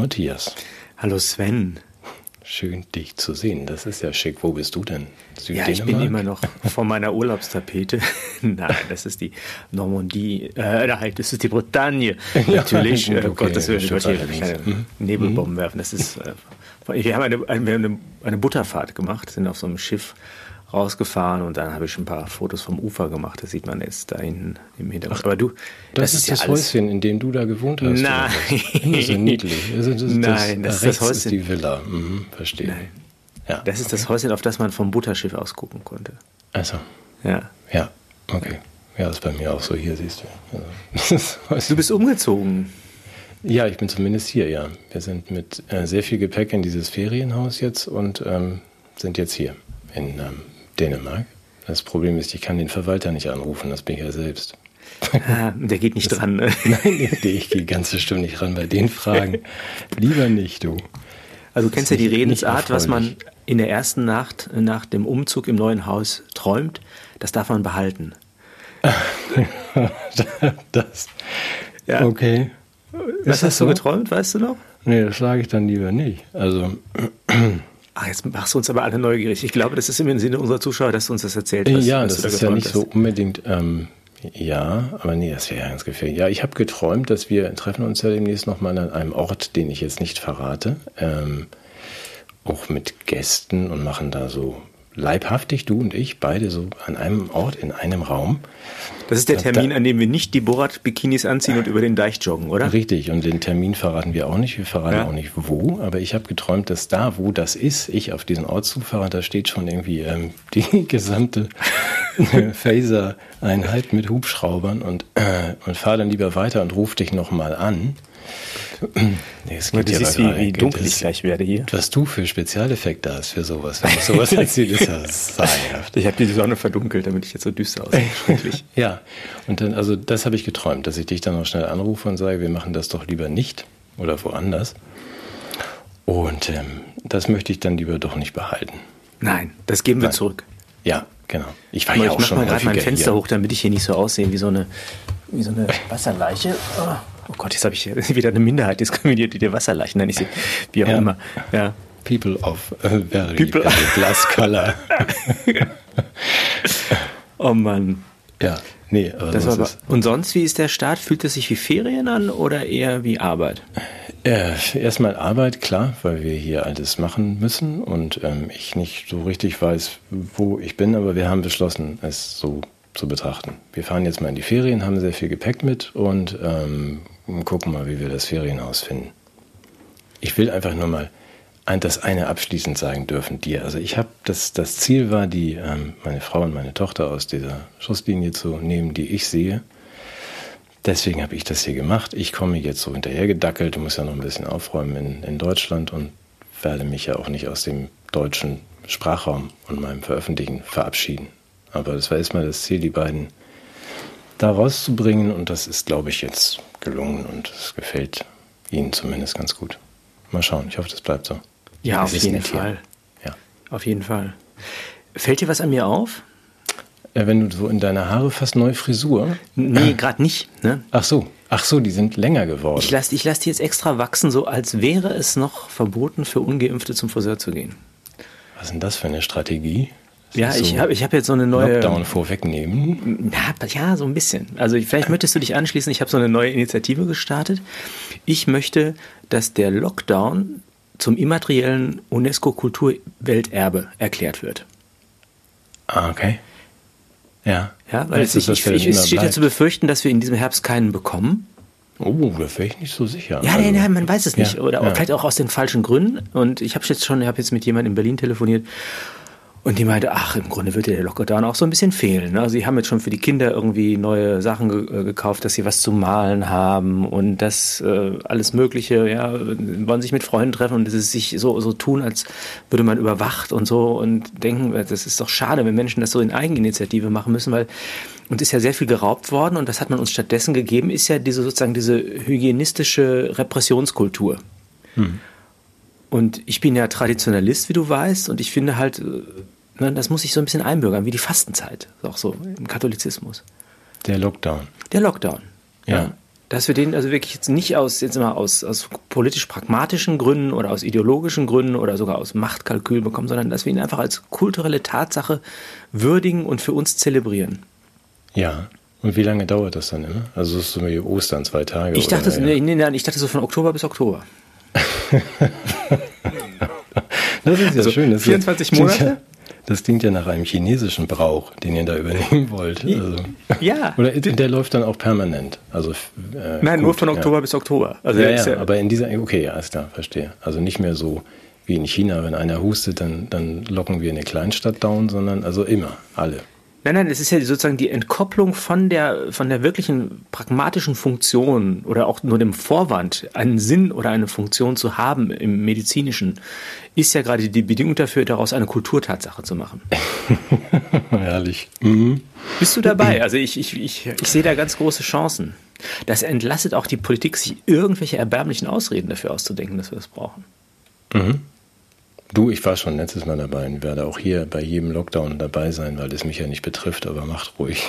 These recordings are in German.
Matthias. Hallo Sven. Schön, dich zu sehen. Das ist ja schick. Wo bist du denn? Ja, ich bin immer noch vor meiner Urlaubstapete. Nein, das ist die Normandie. Äh, nein, das ist die Bretagne. Natürlich. Ja, gut, äh, okay. Gottes Willen, ich wollte hier keine mhm. Nebelbomben mhm. werfen. Das ist. Äh, wir haben eine, eine, eine Butterfahrt gemacht, sind auf so einem Schiff rausgefahren und dann habe ich ein paar Fotos vom Ufer gemacht. Das sieht man jetzt da hinten im Hintergrund. Ach, Aber du, das, das ist, das Häuschen, in dem du da gewohnt hast. Nein, das ist niedlich. Also das, Nein, das, das ist das Häuschen. Ist die Villa. Mhm, verstehe. Nein. Ja, das ist okay. das Häuschen, auf das man vom Butterschiff aus gucken konnte. Also. Ja. Ja, okay. Ja, das ist bei mir auch so. Hier siehst du. Also, du bist umgezogen. Ja, ich bin zumindest hier, ja. Wir sind mit äh, sehr viel Gepäck in dieses Ferienhaus jetzt und ähm, sind jetzt hier in ähm, Dänemark. Das Problem ist, ich kann den Verwalter nicht anrufen, das bin ich ja selbst. Ah, der geht nicht das, dran. Ne? Nein, ich gehe ganz bestimmt nicht ran bei den Fragen. Lieber nicht, du. Also du kennst ja die Redensart, was man in der ersten Nacht nach dem Umzug im neuen Haus träumt, das darf man behalten. das. Ja. Okay. Was hast du geträumt, weißt du noch? Nee, das sage ich dann lieber nicht. Also Ach, jetzt machst du uns aber alle neugierig. Ich glaube, das ist im Sinne unserer Zuschauer, dass du uns das erzählt hast. Ja, das da ist ja nicht hast. so unbedingt. Ähm, ja, aber nee, das wäre ja ganz gefährlich. Ja, ich habe geträumt, dass wir treffen uns ja demnächst nochmal an einem Ort, den ich jetzt nicht verrate. Ähm, auch mit Gästen und machen da so leibhaftig, du und ich, beide so an einem Ort, in einem Raum. Das ist der Termin, an dem wir nicht die Borat-Bikinis anziehen und über den Deich joggen, oder? Richtig, und den Termin verraten wir auch nicht. Wir verraten ja. auch nicht wo, aber ich habe geträumt, dass da, wo das ist, ich auf diesen Ort zufahre, da steht schon irgendwie ähm, die gesamte Phaser-Einheit mit Hubschraubern und, äh, und fahre dann lieber weiter und rufe dich nochmal an. Nee, es geht du siehst, wie, wie dunkel ich gleich werde hier. Was du für Spezialeffekte hast für sowas. Wenn ich sowas erzähle, ist das sagenhaft. Ich habe die Sonne verdunkelt, damit ich jetzt so düster aussehe. ja, und dann, also das habe ich geträumt, dass ich dich dann noch schnell anrufe und sage, wir machen das doch lieber nicht oder woanders. Und ähm, das möchte ich dann lieber doch nicht behalten. Nein, das geben wir Nein. zurück. Ja, genau. Ich war Aber ja auch ich schon mal gerade mein Fenster hier. hoch, damit ich hier nicht so aussehe wie so eine, wie so eine Wasserleiche. Oh. Oh Gott, jetzt habe ich wieder eine Minderheit diskriminiert, die dir Wasserleichen nenne ich sie. Wie auch ja. immer. Ja. People of very, People. very glass color. oh Mann. Ja, nee. Aber das aber, und sonst, wie ist der Start? Fühlt es sich wie Ferien an oder eher wie Arbeit? Äh, erstmal Arbeit, klar, weil wir hier alles machen müssen und ähm, ich nicht so richtig weiß, wo ich bin, aber wir haben beschlossen, es so zu betrachten. Wir fahren jetzt mal in die Ferien, haben sehr viel Gepäck mit und ähm, gucken mal, wie wir das Ferienhaus finden. Ich will einfach nur mal das eine abschließend sagen dürfen dir. Also ich habe das, das Ziel war, die ähm, meine Frau und meine Tochter aus dieser Schusslinie zu nehmen, die ich sehe. Deswegen habe ich das hier gemacht. Ich komme jetzt so hinterhergedackelt, muss ja noch ein bisschen aufräumen in, in Deutschland und werde mich ja auch nicht aus dem deutschen Sprachraum und meinem Veröffentlichen verabschieden. Aber das war erstmal das Ziel, die beiden da rauszubringen. Und das ist, glaube ich, jetzt gelungen und es gefällt Ihnen zumindest ganz gut. Mal schauen, ich hoffe, das bleibt so. Ja, auf jeden Fall. Ja. Auf jeden Fall. Fällt dir was an mir auf? Ja, wenn du so in deiner Haare fast neue Frisur. Nee, gerade nicht. Ne? Ach so. Ach so, die sind länger geworden. Ich lasse ich lass die jetzt extra wachsen, so als wäre es noch verboten für Ungeimpfte zum Friseur zu gehen. Was ist denn das für eine Strategie? Ja, so ich habe ich hab jetzt so eine neue. Lockdown vorwegnehmen? Ja, ja, so ein bisschen. Also vielleicht möchtest du dich anschließen. Ich habe so eine neue Initiative gestartet. Ich möchte, dass der Lockdown zum immateriellen UNESCO-Kulturwelterbe erklärt wird. Ah, okay. Ja. Ja, weil es, ich, ich, ich, es steht ja zu befürchten, dass wir in diesem Herbst keinen bekommen. Oh, da wäre ich nicht so sicher. Ja, also, nein, nein, man weiß es nicht. Ja, Oder ja. vielleicht auch aus den falschen Gründen. Und ich habe jetzt schon, ich habe jetzt mit jemandem in Berlin telefoniert und die meinte, ach, im Grunde würde der Lockdown auch so ein bisschen fehlen. Ne? Also sie haben jetzt schon für die Kinder irgendwie neue Sachen ge äh, gekauft, dass sie was zu malen haben und das äh, alles Mögliche, ja, wollen sich mit Freunden treffen und es sich so, so tun, als würde man überwacht und so und denken, das ist doch schade, wenn Menschen das so in Eigeninitiative machen müssen, weil uns ist ja sehr viel geraubt worden und das hat man uns stattdessen gegeben, ist ja diese sozusagen diese hygienistische Repressionskultur. Hm. Und ich bin ja Traditionalist, wie du weißt, und ich finde halt, äh, ne, das muss sich so ein bisschen einbürgern, wie die Fastenzeit, auch so im Katholizismus. Der Lockdown. Der Lockdown. Ja. ja. dass wir den also wirklich jetzt nicht aus, jetzt immer aus, aus politisch pragmatischen Gründen oder aus ideologischen Gründen oder sogar aus Machtkalkül bekommen, sondern dass wir ihn einfach als kulturelle Tatsache würdigen und für uns zelebrieren. Ja. Und wie lange dauert das dann immer? Also ist so wie Ostern, zwei Tage? Ich dachte, oder? nee, nee, ich dachte so von Oktober bis Oktober. das ist ja also schön. Das 24 Monate? Das klingt ja nach einem chinesischen Brauch, den ihr da übernehmen wollt. Also, ja. Oder der läuft dann auch permanent. Also, äh, Nein, gut, nur von Oktober ja. bis Oktober. Also ja, ja, ja, aber in dieser, okay, alles klar, verstehe. Also nicht mehr so wie in China, wenn einer hustet, dann, dann locken wir eine Kleinstadt down, sondern also immer, alle. Nein, nein, es ist ja sozusagen die Entkopplung von der, von der wirklichen pragmatischen Funktion oder auch nur dem Vorwand, einen Sinn oder eine Funktion zu haben im Medizinischen, ist ja gerade die Bedingung dafür, daraus eine Kulturtatsache zu machen. Herrlich. Mhm. Bist du dabei? Also ich, ich, ich, ich sehe da ganz große Chancen. Das entlastet auch die Politik, sich irgendwelche erbärmlichen Ausreden dafür auszudenken, dass wir das brauchen. Mhm. Du, ich war schon letztes Mal dabei und werde auch hier bei jedem Lockdown dabei sein, weil es mich ja nicht betrifft, aber macht ruhig.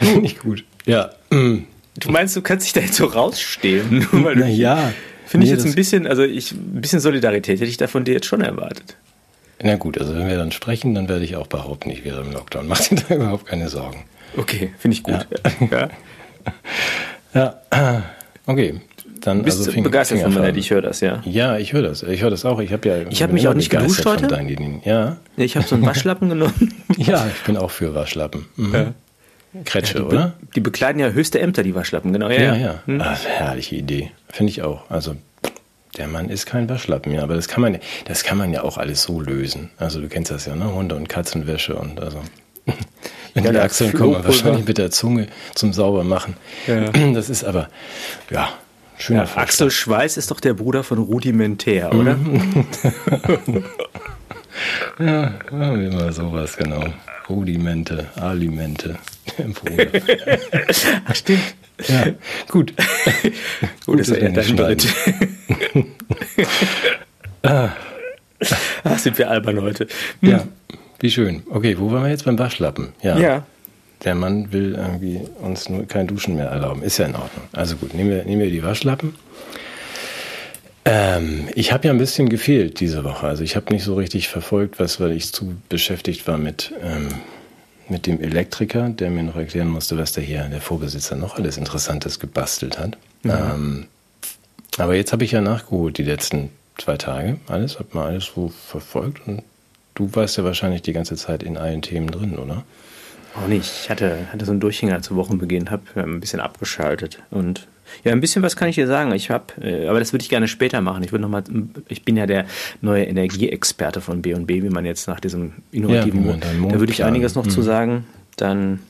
nicht gut. Ja. Du meinst, du kannst dich da jetzt so rausstehlen? Na ja. Finde nee, ich jetzt ein bisschen, also ich, ein bisschen Solidarität hätte ich da von dir jetzt schon erwartet. Na gut, also wenn wir dann sprechen, dann werde ich auch behaupten, ich wäre im Lockdown. Mach dir da überhaupt keine Sorgen. Okay, finde ich gut. Ja. ja. ja. Okay, dann Bist also begeistert von Manette, ich höre das, ja. Ja, ich höre das. Ich höre das auch. Ich habe ja. Ich habe mich auch nicht geduscht heute. Ja. Ich habe so einen Waschlappen genommen. ja, ich bin auch für Waschlappen. Mhm. Ja. Kretsche, ja, die oder? die bekleiden ja höchste Ämter, die Waschlappen, genau. Ja, ja. ja. Hm. Ach, herrliche Idee. Finde ich auch. Also der Mann ist kein Waschlappen, ja, aber das kann man, das kann man ja auch alles so lösen. Also du kennst das ja, ne? Hunde- und Katzenwäsche und also. Wenn ja, die Achseln kommen, wahrscheinlich mit der Zunge zum Saubermachen. Ja. Das ist aber, ja, Schöner ja, Axel Schweiß ist doch der Bruder von Rudimentär, oder? Mhm. ja, wir mal sowas, genau. Rudimente, Alimente. Stimmt. Ja, gut. gut, das ist ja dein Dritt. ah. Ach, sind wir albern heute. Hm. Ja, wie schön. Okay, wo waren wir jetzt beim Waschlappen? Ja. ja der Mann will irgendwie uns nur kein Duschen mehr erlauben. Ist ja in Ordnung. Also gut, nehmen wir, nehmen wir die Waschlappen. Ähm, ich habe ja ein bisschen gefehlt diese Woche. Also ich habe nicht so richtig verfolgt, was, weil ich zu beschäftigt war mit, ähm, mit dem Elektriker, der mir noch erklären musste, was der hier, der Vorbesitzer, noch alles Interessantes gebastelt hat. Mhm. Ähm, aber jetzt habe ich ja nachgeholt die letzten zwei Tage. Alles, habe mal alles so verfolgt und du warst ja wahrscheinlich die ganze Zeit in allen Themen drin, oder? Auch nicht. Ich hatte, hatte so einen Durchhänger zu Wochenbeginn, habe ein bisschen abgeschaltet. Und ja, ein bisschen was kann ich dir sagen. Ich habe, äh, aber das würde ich gerne später machen. Ich würde noch mal, ich bin ja der neue Energieexperte von B&B, wie man jetzt nach diesem innovativen, ja, da würde ich einiges noch mhm. zu sagen. Dann,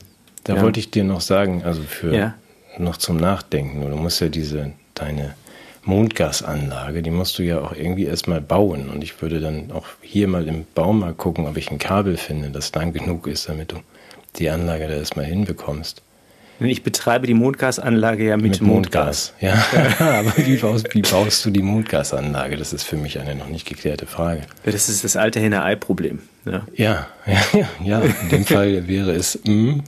da ja. wollte ich dir noch sagen, also für ja. noch zum Nachdenken. Du musst ja diese deine Mondgasanlage, die musst du ja auch irgendwie erstmal bauen. Und ich würde dann auch hier mal im Baumarkt gucken, ob ich ein Kabel finde, das lang genug ist, damit du die Anlage da erstmal hinbekommst. Ich betreibe die Mondgasanlage ja mit, mit Mondgas. Mondgas. Ja, aber wie baust, wie baust, du die Mondgasanlage? Das ist für mich eine noch nicht geklärte Frage. Das ist das alte Henne-Ei-Problem. Ja. ja, ja, ja, In dem Fall wäre es, mh, hm,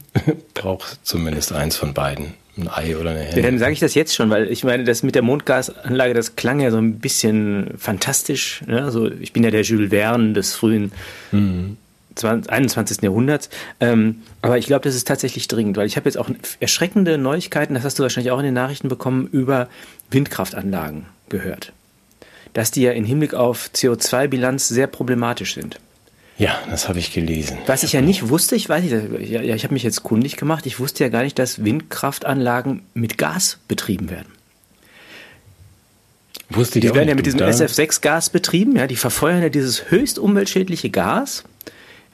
braucht zumindest eins von beiden. Ein Ei oder eine Henne. Ja, dann sage ich das jetzt schon, weil ich meine, das mit der Mondgasanlage, das klang ja so ein bisschen fantastisch. Ne? Also ich bin ja der Jules Verne des frühen mhm. 21. Jahrhunderts. Ähm, aber ich glaube, das ist tatsächlich dringend, weil ich habe jetzt auch erschreckende Neuigkeiten, das hast du wahrscheinlich auch in den Nachrichten bekommen, über Windkraftanlagen gehört. Dass die ja im Hinblick auf CO2-Bilanz sehr problematisch sind. Ja, das habe ich gelesen. Was ich ja nicht wusste, ich weiß nicht, ja, ich habe mich jetzt kundig gemacht, ich wusste ja gar nicht, dass Windkraftanlagen mit Gas betrieben werden. Wusste ich die auch werden nicht, ja mit diesem SF6-Gas betrieben, ja, die verfeuern ja dieses höchst umweltschädliche Gas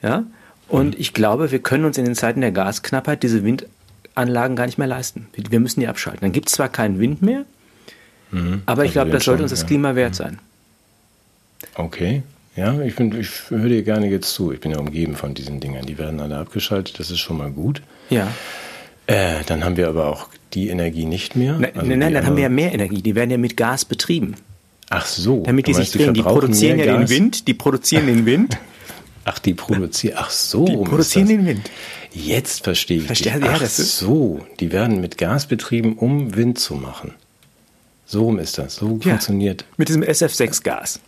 ja? Und ich glaube, wir können uns in den Zeiten der Gasknappheit diese Windanlagen gar nicht mehr leisten. Wir müssen die abschalten. Dann gibt es zwar keinen Wind mehr, mhm. aber ich glaube, das sollte uns das Klima wert mhm. sein. Okay. Ja, ich, ich höre dir gerne jetzt zu. Ich bin ja umgeben von diesen Dingern. Die werden alle abgeschaltet, das ist schon mal gut. Ja. Äh, dann haben wir aber auch die Energie nicht mehr. Nein, also nein, nein dann haben wir ja mehr Energie. Die werden ja mit Gas betrieben. Ach so. Damit die sich drehen. Die produzieren ja Gas? den Wind, die produzieren den Wind Ach, die produzieren. Ach so. Die produzieren den Wind. Jetzt verstehe ich. Verstehe, dich. ja, Ach so. Die werden mit Gas betrieben, um Wind zu machen. So rum ist das. So Ja. funktioniert. Mit diesem SF6-Gas.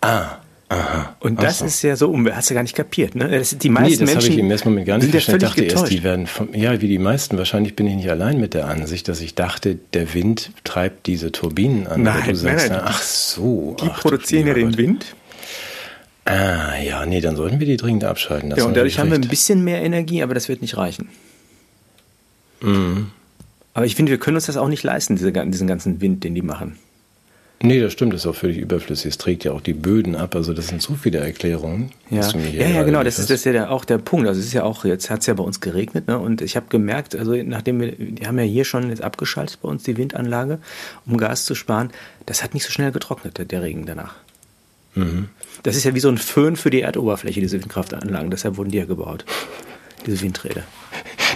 Ah. Aha. Und das so. ist ja so, hast du gar nicht kapiert, ne? Das, die Nee, meisten das habe ich im ersten Moment gar nicht verstanden. Ich dachte erst, getäuscht. die werden vom, ja, wie die meisten. Wahrscheinlich bin ich nicht allein mit der Ansicht, dass ich dachte, der Wind treibt diese Turbinen an. Nein, sagst, nein, nein. ach so. Die ach, du produzieren ja den. Wind. Ah, ja, nee, dann sollten wir die dringend abschalten. Das Ja, und dadurch haben wir ein bisschen mehr Energie, aber das wird nicht reichen. Mhm. Aber ich finde, wir können uns das auch nicht leisten, diese, diesen ganzen Wind, den die machen. Nee, das stimmt, das ist auch völlig überflüssig. Es trägt ja auch die Böden ab. Also das sind so viele Erklärungen. Ja, ja, ja genau, das ist, das ist ja der, auch der Punkt. Also es ist ja auch, jetzt hat es ja bei uns geregnet, ne? Und ich habe gemerkt, also nachdem wir, die haben ja hier schon jetzt abgeschaltet bei uns die Windanlage, um Gas zu sparen, das hat nicht so schnell getrocknet, der Regen danach. Mhm. Das ist ja wie so ein Föhn für die Erdoberfläche, diese Windkraftanlagen. Deshalb wurden die ja gebaut. Diese Windräder.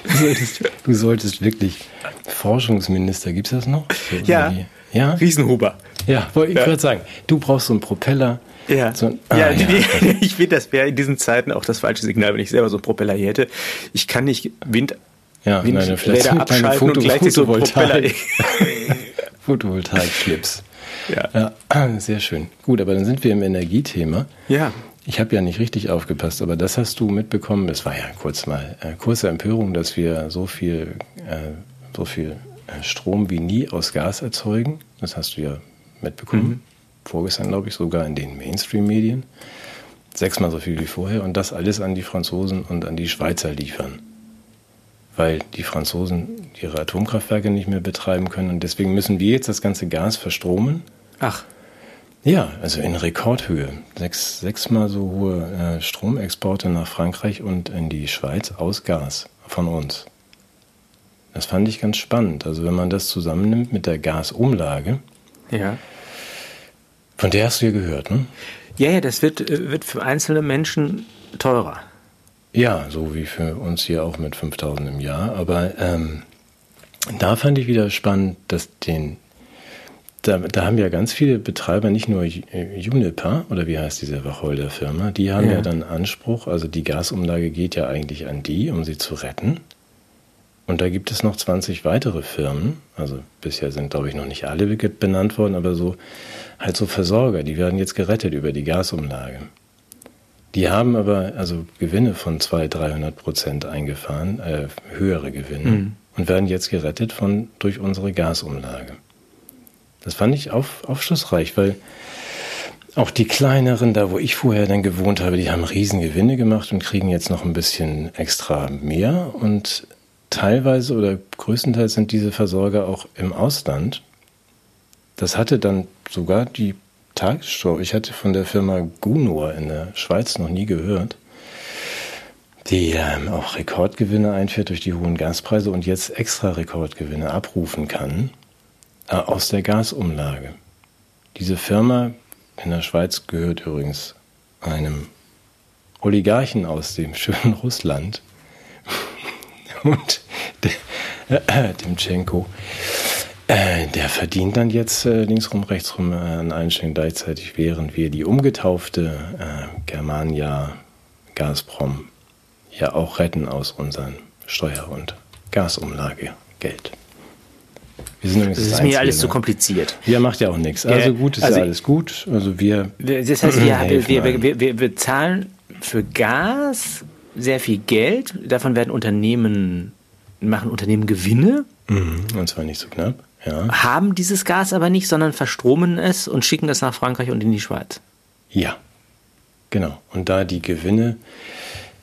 Du solltest, du solltest wirklich Forschungsminister, gibt's das noch? So Ja. Ja? Riesenhuber. Ja, wollte ich Ja. gerade sagen. Du brauchst so einen Propeller. Ja, So ein, ah, ja, die- ich finde, das wäre in diesen Zeiten auch das falsche Signal, wenn ich selber so einen Propeller hier hätte. Ich kann nicht Wind, Ja, Windräder abschalten und gleichzeitig so einen Propeller. Photovoltaik. Photovoltaik-Clips. Ja. Ja, sehr schön. Gut, aber dann sind wir im Energiethema. ja, Ich habe ja nicht richtig aufgepasst, aber das hast du mitbekommen. Es war ja kurz mal äh, kurze Empörung, dass wir so viel, äh, so viel äh, Strom wie nie aus Gas erzeugen. Das hast du ja mitbekommen. Vorgestern, glaube ich, sogar in den Mainstream-Medien. Sechsmal so viel wie vorher und das alles an die Franzosen und an die Schweizer liefern. Weil die Franzosen ihre Atomkraftwerke nicht mehr betreiben können und deswegen müssen wir jetzt das ganze Gas verstromen. Ach, Ja, also in Rekordhöhe. Sechs, sechsmal so hohe äh, Stromexporte nach Frankreich und in die Schweiz aus Gas von uns. Das fand ich ganz spannend. Also wenn man das zusammennimmt mit der Gasumlage, ja. von der hast du ja gehört, ne? Ja, ja, das wird, äh, wird für einzelne Menschen teurer. Ja, so wie für uns hier auch mit 5000 im Jahr. Aber ähm, da fand ich wieder spannend, dass den, da, da haben ja ganz viele Betreiber, nicht nur äh, Juniper oder wie heißt diese Wacholder-Firma, die haben ja. Ja. dann Anspruch, also die Gasumlage geht ja eigentlich an die, um sie zu retten. Und da gibt es noch 20 weitere Firmen, also bisher sind, glaube ich, noch nicht alle be- benannt worden, aber so halt so Versorger, die werden jetzt gerettet über die Gasumlage. Die haben aber also Gewinne von 200, 300 Prozent eingefahren, äh, höhere Gewinne, Mhm. und werden jetzt gerettet von, durch unsere Gasumlage. Das fand ich auf, aufschlussreich, weil auch die kleineren, da wo ich vorher dann gewohnt habe, die haben riesen Gewinne gemacht und kriegen jetzt noch ein bisschen extra mehr. Und teilweise oder größtenteils sind diese Versorger auch im Ausland. Das hatte dann sogar die Tagesschau. Ich hatte von der Firma Gunor in der Schweiz noch nie gehört, die ähm, auch Rekordgewinne einfährt durch die hohen Gaspreise und jetzt extra Rekordgewinne abrufen kann aus der Gasumlage. Diese Firma in der Schweiz gehört übrigens einem Oligarchen aus dem schönen Russland und äh, dem Tschenko. Äh, der verdient dann jetzt äh, linksrum, rechtsrum äh, an allen Stellen gleichzeitig, während wir die umgetaufte äh, Germania Gazprom ja auch retten aus unseren Steuer- und Gasumlagegeld. Wir sind übrigens Das ist mir alles ne? zu kompliziert. Ja, macht ja auch nichts. Also gut ist also ja alles gut. Also wir. Das heißt, wir, wir, wir, wir, wir zahlen für Gas sehr viel Geld. Davon werden Unternehmen, machen Unternehmen Gewinne, Mhm, Und zwar nicht so knapp. Ja. haben dieses Gas aber nicht, sondern verstromen es und schicken es nach Frankreich und in die Schweiz. Ja. Genau. Und da die Gewinne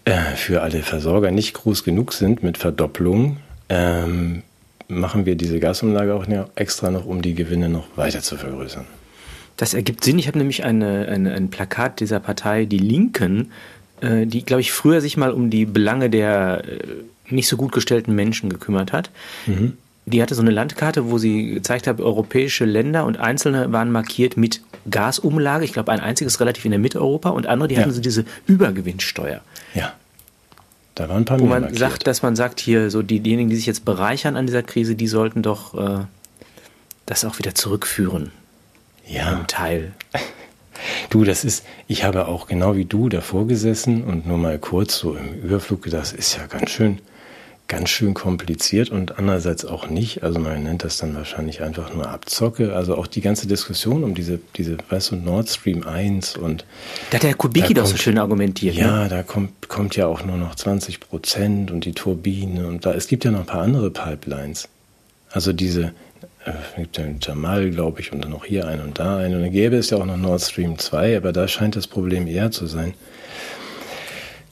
äh, für alle Versorger nicht groß genug sind mit Verdopplung, ähm, machen wir diese Gasumlage auch extra noch, um die Gewinne noch weiter zu vergrößern. Das ergibt Sinn. Ich habe nämlich eine, eine, ein Plakat dieser Partei, die Linken, äh, die, glaube ich, früher sich mal um die Belange der äh, nicht so gut gestellten Menschen gekümmert hat. Die hatte so eine Landkarte, wo sie gezeigt hat, europäische Länder und einzelne waren markiert mit Gasumlage. Ich glaube, ein einziges relativ in der Mitte Europa und andere, die Ja. hatten so diese Übergewinnsteuer. Ja. Da waren ein paar Wo man markiert. sagt, dass man sagt, hier, so die, diejenigen, die sich jetzt bereichern an dieser Krise, die sollten doch äh, das auch wieder zurückführen. ja. Im Teil. Du, das ist, ich habe auch genau wie du davor gesessen und nur mal kurz so im Überflug gedacht, ist ja ganz schön, ganz schön kompliziert und andererseits auch nicht. Also man nennt das dann wahrscheinlich einfach nur Abzocke. Also auch die ganze Diskussion um diese, diese, weißt du, Nord Stream 1 und. Da hat der Kubicki doch so schön argumentiert. Ja, ne? da kommt, kommt ja auch nur noch 20 Prozent und die Turbine und da, es gibt ja noch ein paar andere Pipelines. Also diese, äh, gibt ja Jamal, glaube ich, und dann noch hier ein und da ein. Und dann gäbe es ja auch noch Nord Stream 2, aber da scheint das Problem eher zu sein,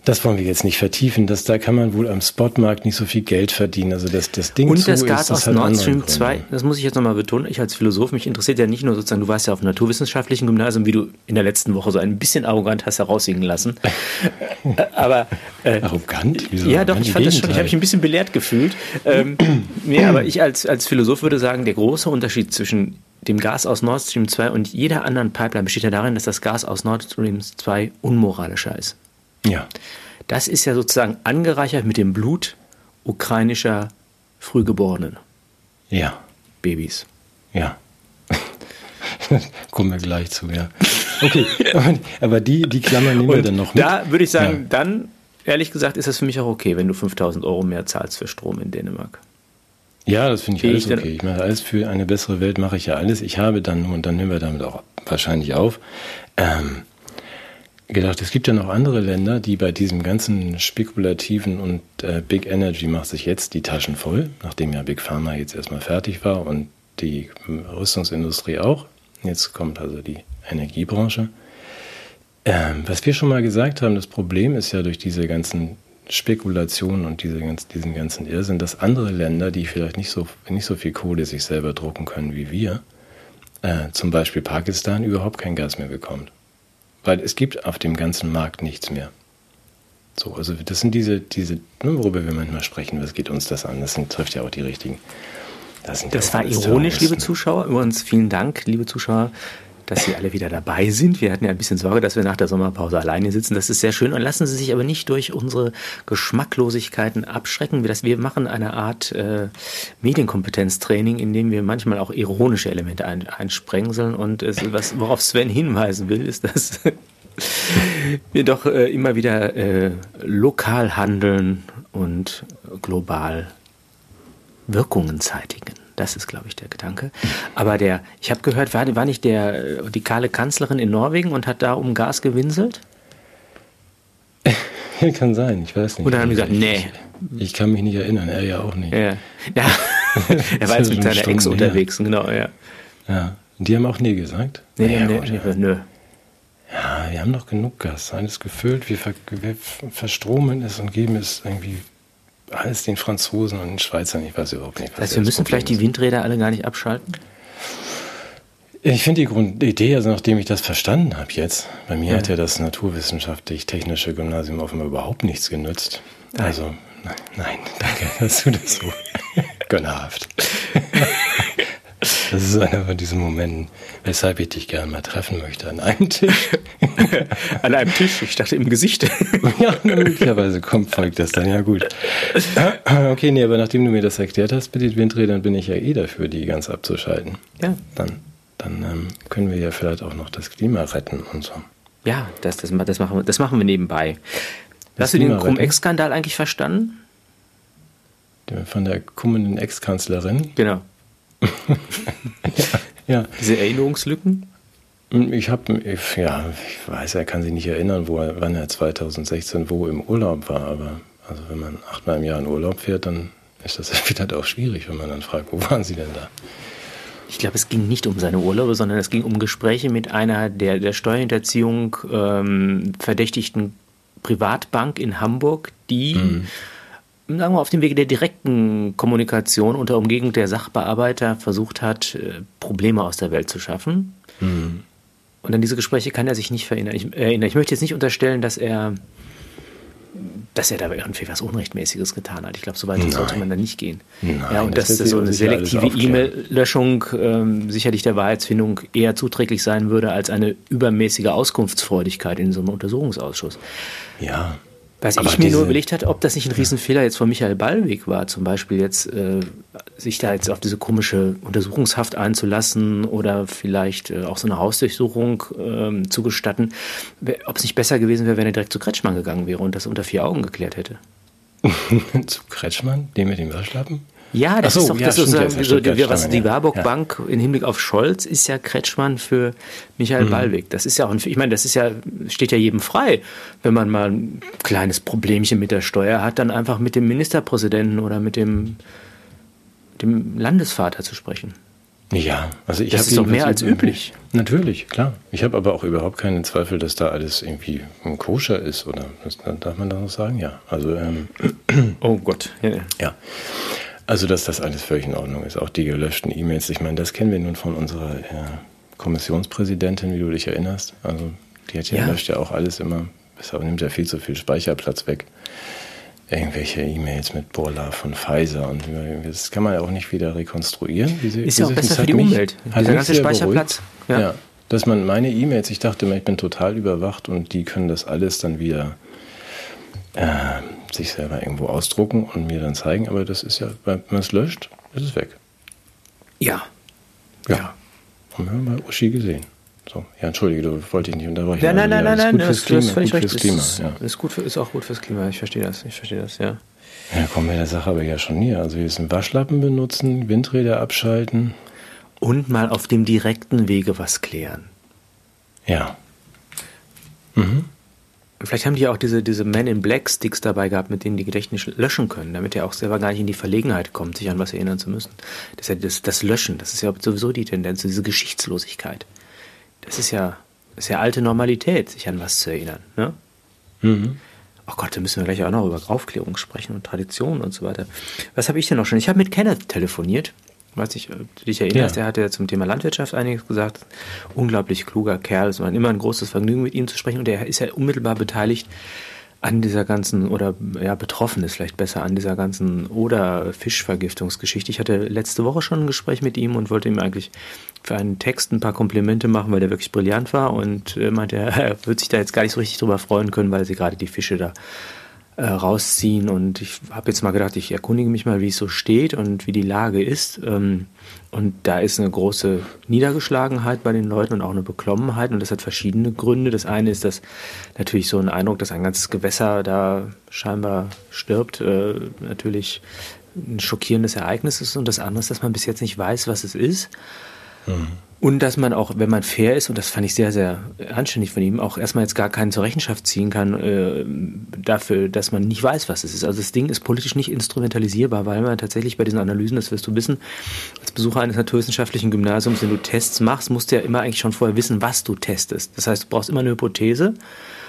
das wollen wir jetzt nicht vertiefen. Das, da kann man wohl am Spotmarkt nicht so viel Geld verdienen. Also das, das Ding Und das Gas aus Nord Stream 2, das muss ich jetzt nochmal betonen. Ich als Philosoph, mich interessiert ja nicht nur sozusagen, du warst ja auf einem naturwissenschaftlichen Gymnasium, wie du in der letzten Woche so ein bisschen arrogant hast heraussingen lassen. aber äh, Arrogant? Wieso? Ja, doch, ich fand das schon, ich habe mich ein bisschen belehrt gefühlt. Ähm, nee, aber ich als, als Philosoph würde sagen, der große Unterschied zwischen dem Gas aus Nord Stream 2 und jeder anderen Pipeline besteht ja darin, dass das Gas aus Nord Stream 2 unmoralischer ist. Ja. Das ist ja sozusagen angereichert mit dem Blut ukrainischer Frühgeborenen. Ja. Babys. Ja. Kommen wir gleich zu, ja. Okay, aber die, die Klammern nehmen Und wir dann noch mit. Da würde ich sagen, ja. dann, ehrlich gesagt, ist das für mich auch okay, wenn du 5000 Euro mehr zahlst für Strom in Dänemark. Ja, das finde ich alles okay. Ich mache alles für eine bessere Welt, mache ich ja alles. Ich habe dann, und dann nehmen wir damit auch wahrscheinlich auf, ähm, gedacht, es gibt ja noch andere Länder, die bei diesem ganzen spekulativen und äh, Big Energy macht sich jetzt die Taschen voll, nachdem ja Big Pharma jetzt erstmal fertig war und die Rüstungsindustrie auch. Jetzt kommt also die Energiebranche. Ähm, was wir schon mal gesagt haben, das Problem ist ja durch diese ganzen Spekulationen und diese diesen ganzen Irrsinn, dass andere Länder, die vielleicht nicht so, nicht so viel Kohle sich selber drucken können wie wir, äh, zum Beispiel Pakistan, überhaupt kein Gas mehr bekommt. Weil es gibt auf dem ganzen Markt nichts mehr. So, also das sind diese, diese, ne, worüber wir manchmal sprechen, was geht uns das an? Das sind, trifft ja auch die richtigen. Das, das ja war ironisch, liebe Zuschauer. Übrigens vielen Dank, liebe Zuschauer, dass Sie alle wieder dabei sind. Wir hatten ja ein bisschen Sorge, dass wir nach der Sommerpause alleine sitzen. Das ist sehr schön. Und lassen Sie sich aber nicht durch unsere Geschmacklosigkeiten abschrecken. Wir machen eine Art äh, Medienkompetenztraining, in dem wir manchmal auch ironische Elemente ein, einsprengseln. Und es, was, worauf Sven hinweisen will, ist, dass wir doch äh, immer wieder äh, lokal handeln und global Wirkungen zeitigen. Das ist, glaube ich, der Gedanke. Aber der, ich habe gehört, war, war nicht der, die kahle Kanzlerin in Norwegen und hat da um Gas gewinselt? kann sein, ich weiß nicht. Oder haben die gesagt, nee. Ich, ich, kann mich nicht erinnern, er ja auch nicht. Ja, ja. er war jetzt mit seiner Ex unterwegs, her. genau, ja. Ja, und die haben auch nie gesagt? Nee, naja, nee, nee, nö. Ja, wir haben doch genug Gas, alles gefüllt, wir, ver wir verstromen es und geben es irgendwie alles den Franzosen und den Schweizern, ich weiß überhaupt nicht. Was das heißt, wir müssen vielleicht die Windräder alle gar nicht abschalten? Ich finde die Grundidee, also nachdem ich das verstanden habe jetzt, bei mir ja. hat ja das naturwissenschaftlich-technische Gymnasium offenbar überhaupt nichts genützt. Nein. Also, nein, nein, danke, dass du das so gönnerhaft. Das ist einer von diesen Momenten, weshalb ich dich gerne mal treffen möchte. An einem Tisch. An einem Tisch? Ich dachte im Gesicht. ja, möglicherweise kommt, folgt das dann. Ja, gut. Okay, nee, aber nachdem du mir das erklärt hast mit den Windrädern, bin ich ja eh dafür, die ganz abzuschalten. Ja. Dann, dann ähm, können wir ja vielleicht auch noch das Klima retten und so. Ja, das, das, das, machen, wir, das machen wir nebenbei. Das Hast du den Cum-Ex-Skandal eigentlich verstanden? Von der kommenden Ex-Kanzlerin? Genau. ja. Diese Erinnerungslücken? Ich habe, ja, ich weiß, er kann sich nicht erinnern, wo er, wann er 2016 wo im Urlaub war, aber also wenn man achtmal im Jahr in Urlaub fährt, dann ist das wieder auch schwierig, wenn man dann fragt, wo waren Sie denn da? Ich glaube, es ging nicht um seine Urlaube, sondern es ging um Gespräche mit einer der, der Steuerhinterziehung ähm, verdächtigten Privatbank in Hamburg, die mhm sagen wir, auf dem Wege der direkten Kommunikation unter Umgebung der Sachbearbeiter versucht hat, äh, Probleme aus der Welt zu schaffen. Mhm. Und an diese Gespräche kann er sich nicht erinnern. Ich, erinnern. ich möchte jetzt nicht unterstellen, dass er, dass er da irgendwie was Unrechtmäßiges getan hat. Ich glaube, so weit Nein. sollte man da nicht gehen. Nein, ja, und das dass so eine selektive E-Mail-Löschung ähm, sicherlich der Wahrheitsfindung eher zuträglich sein würde als eine übermäßige Auskunftsfreudigkeit in so einem Untersuchungsausschuss. Ja. Was Aber ich mir nur überlegt hatte, ob das nicht ein Riesenfehler jetzt von Michael Ballweg war, zum Beispiel jetzt äh, sich da jetzt auf diese komische Untersuchungshaft einzulassen oder vielleicht äh, auch so eine Hausdurchsuchung äh, zu gestatten. Ob es nicht besser gewesen wäre, wenn er direkt zu Kretschmann gegangen wäre und das unter vier Augen geklärt hätte. zu Kretschmann? Den mit dem Waschlappen? Ja, das so, ist doch ja, das stimmt, ist so, so, die, was die Warburg ja. Bank im Hinblick auf Scholz ist ja Kretschmann für Michael mhm. Ballweg. Das ist ja auch ein, ich meine, das ist ja, steht ja jedem frei, wenn man mal ein kleines Problemchen mit der Steuer hat, dann einfach mit dem Ministerpräsidenten oder mit dem, dem Landesvater zu sprechen. Ja, also ich Das ist doch mehr als üblich. Natürlich, klar. Ich habe aber auch überhaupt keinen Zweifel, dass da alles irgendwie koscher ist, oder? Das, darf man da noch sagen? Ja. Also, ähm, oh Gott. Ja. ja. Also, dass das alles völlig in Ordnung ist. Auch die gelöschten E-Mails. Ich meine, das kennen wir nun von unserer äh, Kommissionspräsidentin, wie du dich erinnerst. Also, die hat ja, ja. löscht ja auch alles immer. Das nimmt ja viel zu viel Speicherplatz weg. Irgendwelche E-Mails mit Borla von Pfizer und das kann man ja auch nicht wieder rekonstruieren. Diese, ist ja auch besser für die Umwelt. Dieser ganze Speicherplatz. Ja. ja. Dass man meine E-Mails, ich dachte immer, ich bin total überwacht und die können das alles dann wieder äh, sich selber irgendwo ausdrucken und mir dann zeigen, aber das ist ja, wenn man es löscht, ist es weg. Ja. Ja. ja. Haben wir bei Uschi gesehen. So, ja, entschuldige, du wollte ich nicht unterbrechen. Ja, nein, nein, nein, nein, das, ist völlig recht. Fürs Klima, ist, ja. ist, gut für, ist auch gut fürs Klima, ich verstehe das, ich verstehe das, ja. Ja, kommen wir der Sache aber ja schon näher. Also wir müssen Waschlappen benutzen, Windräder abschalten. Und mal auf dem direkten Wege was klären. Ja. Mhm. Vielleicht haben die auch diese, diese Men in Black Sticks dabei gehabt, mit denen die Gedächtnis löschen können, damit er auch selber gar nicht in die Verlegenheit kommt, sich an was erinnern zu müssen. Das, ist ja das, das Löschen, das ist ja sowieso die Tendenz, diese Geschichtslosigkeit. Das ist ja, das ist ja alte Normalität, sich an was zu erinnern. Ne? Mhm. Oh Gott, da müssen wir gleich auch noch über Aufklärung sprechen und Traditionen und so weiter. Was habe ich denn noch schon? Ich habe mit Kenneth telefoniert weiß nicht, ob du dich erinnerst, ja. der hat ja zum Thema Landwirtschaft einiges gesagt. Unglaublich kluger Kerl, es war immer ein großes Vergnügen, mit ihm zu sprechen und er ist ja unmittelbar beteiligt an dieser ganzen, oder ja, betroffen ist vielleicht besser, an dieser ganzen Oder-Fischvergiftungsgeschichte. Ich hatte letzte Woche schon ein Gespräch mit ihm und wollte ihm eigentlich für einen Text ein paar Komplimente machen, weil der wirklich brillant war und äh, meinte, er wird sich da jetzt gar nicht so richtig drüber freuen können, weil sie gerade die Fische da äh, rausziehen. Und ich habe jetzt mal gedacht, ich erkundige mich mal, wie es so steht und wie die Lage ist. Ähm, und da ist eine große Niedergeschlagenheit bei den Leuten und auch eine Beklommenheit. Und das hat verschiedene Gründe. Das eine ist, dass natürlich so ein Eindruck, dass ein ganzes Gewässer da scheinbar stirbt, äh, natürlich ein schockierendes Ereignis ist. Und das andere ist, dass man bis jetzt nicht weiß, was es ist. Mhm. Und dass man auch, wenn man fair ist, und das fand ich sehr, sehr anständig von ihm, auch erstmal jetzt gar keinen zur Rechenschaft ziehen kann äh, dafür, dass man nicht weiß, was es ist. Also das Ding ist politisch nicht instrumentalisierbar, weil man tatsächlich bei diesen Analysen, das wirst du wissen, als Besucher eines naturwissenschaftlichen Gymnasiums, wenn du Tests machst, musst du ja immer eigentlich schon vorher wissen, was du testest. Das heißt, du brauchst immer eine Hypothese.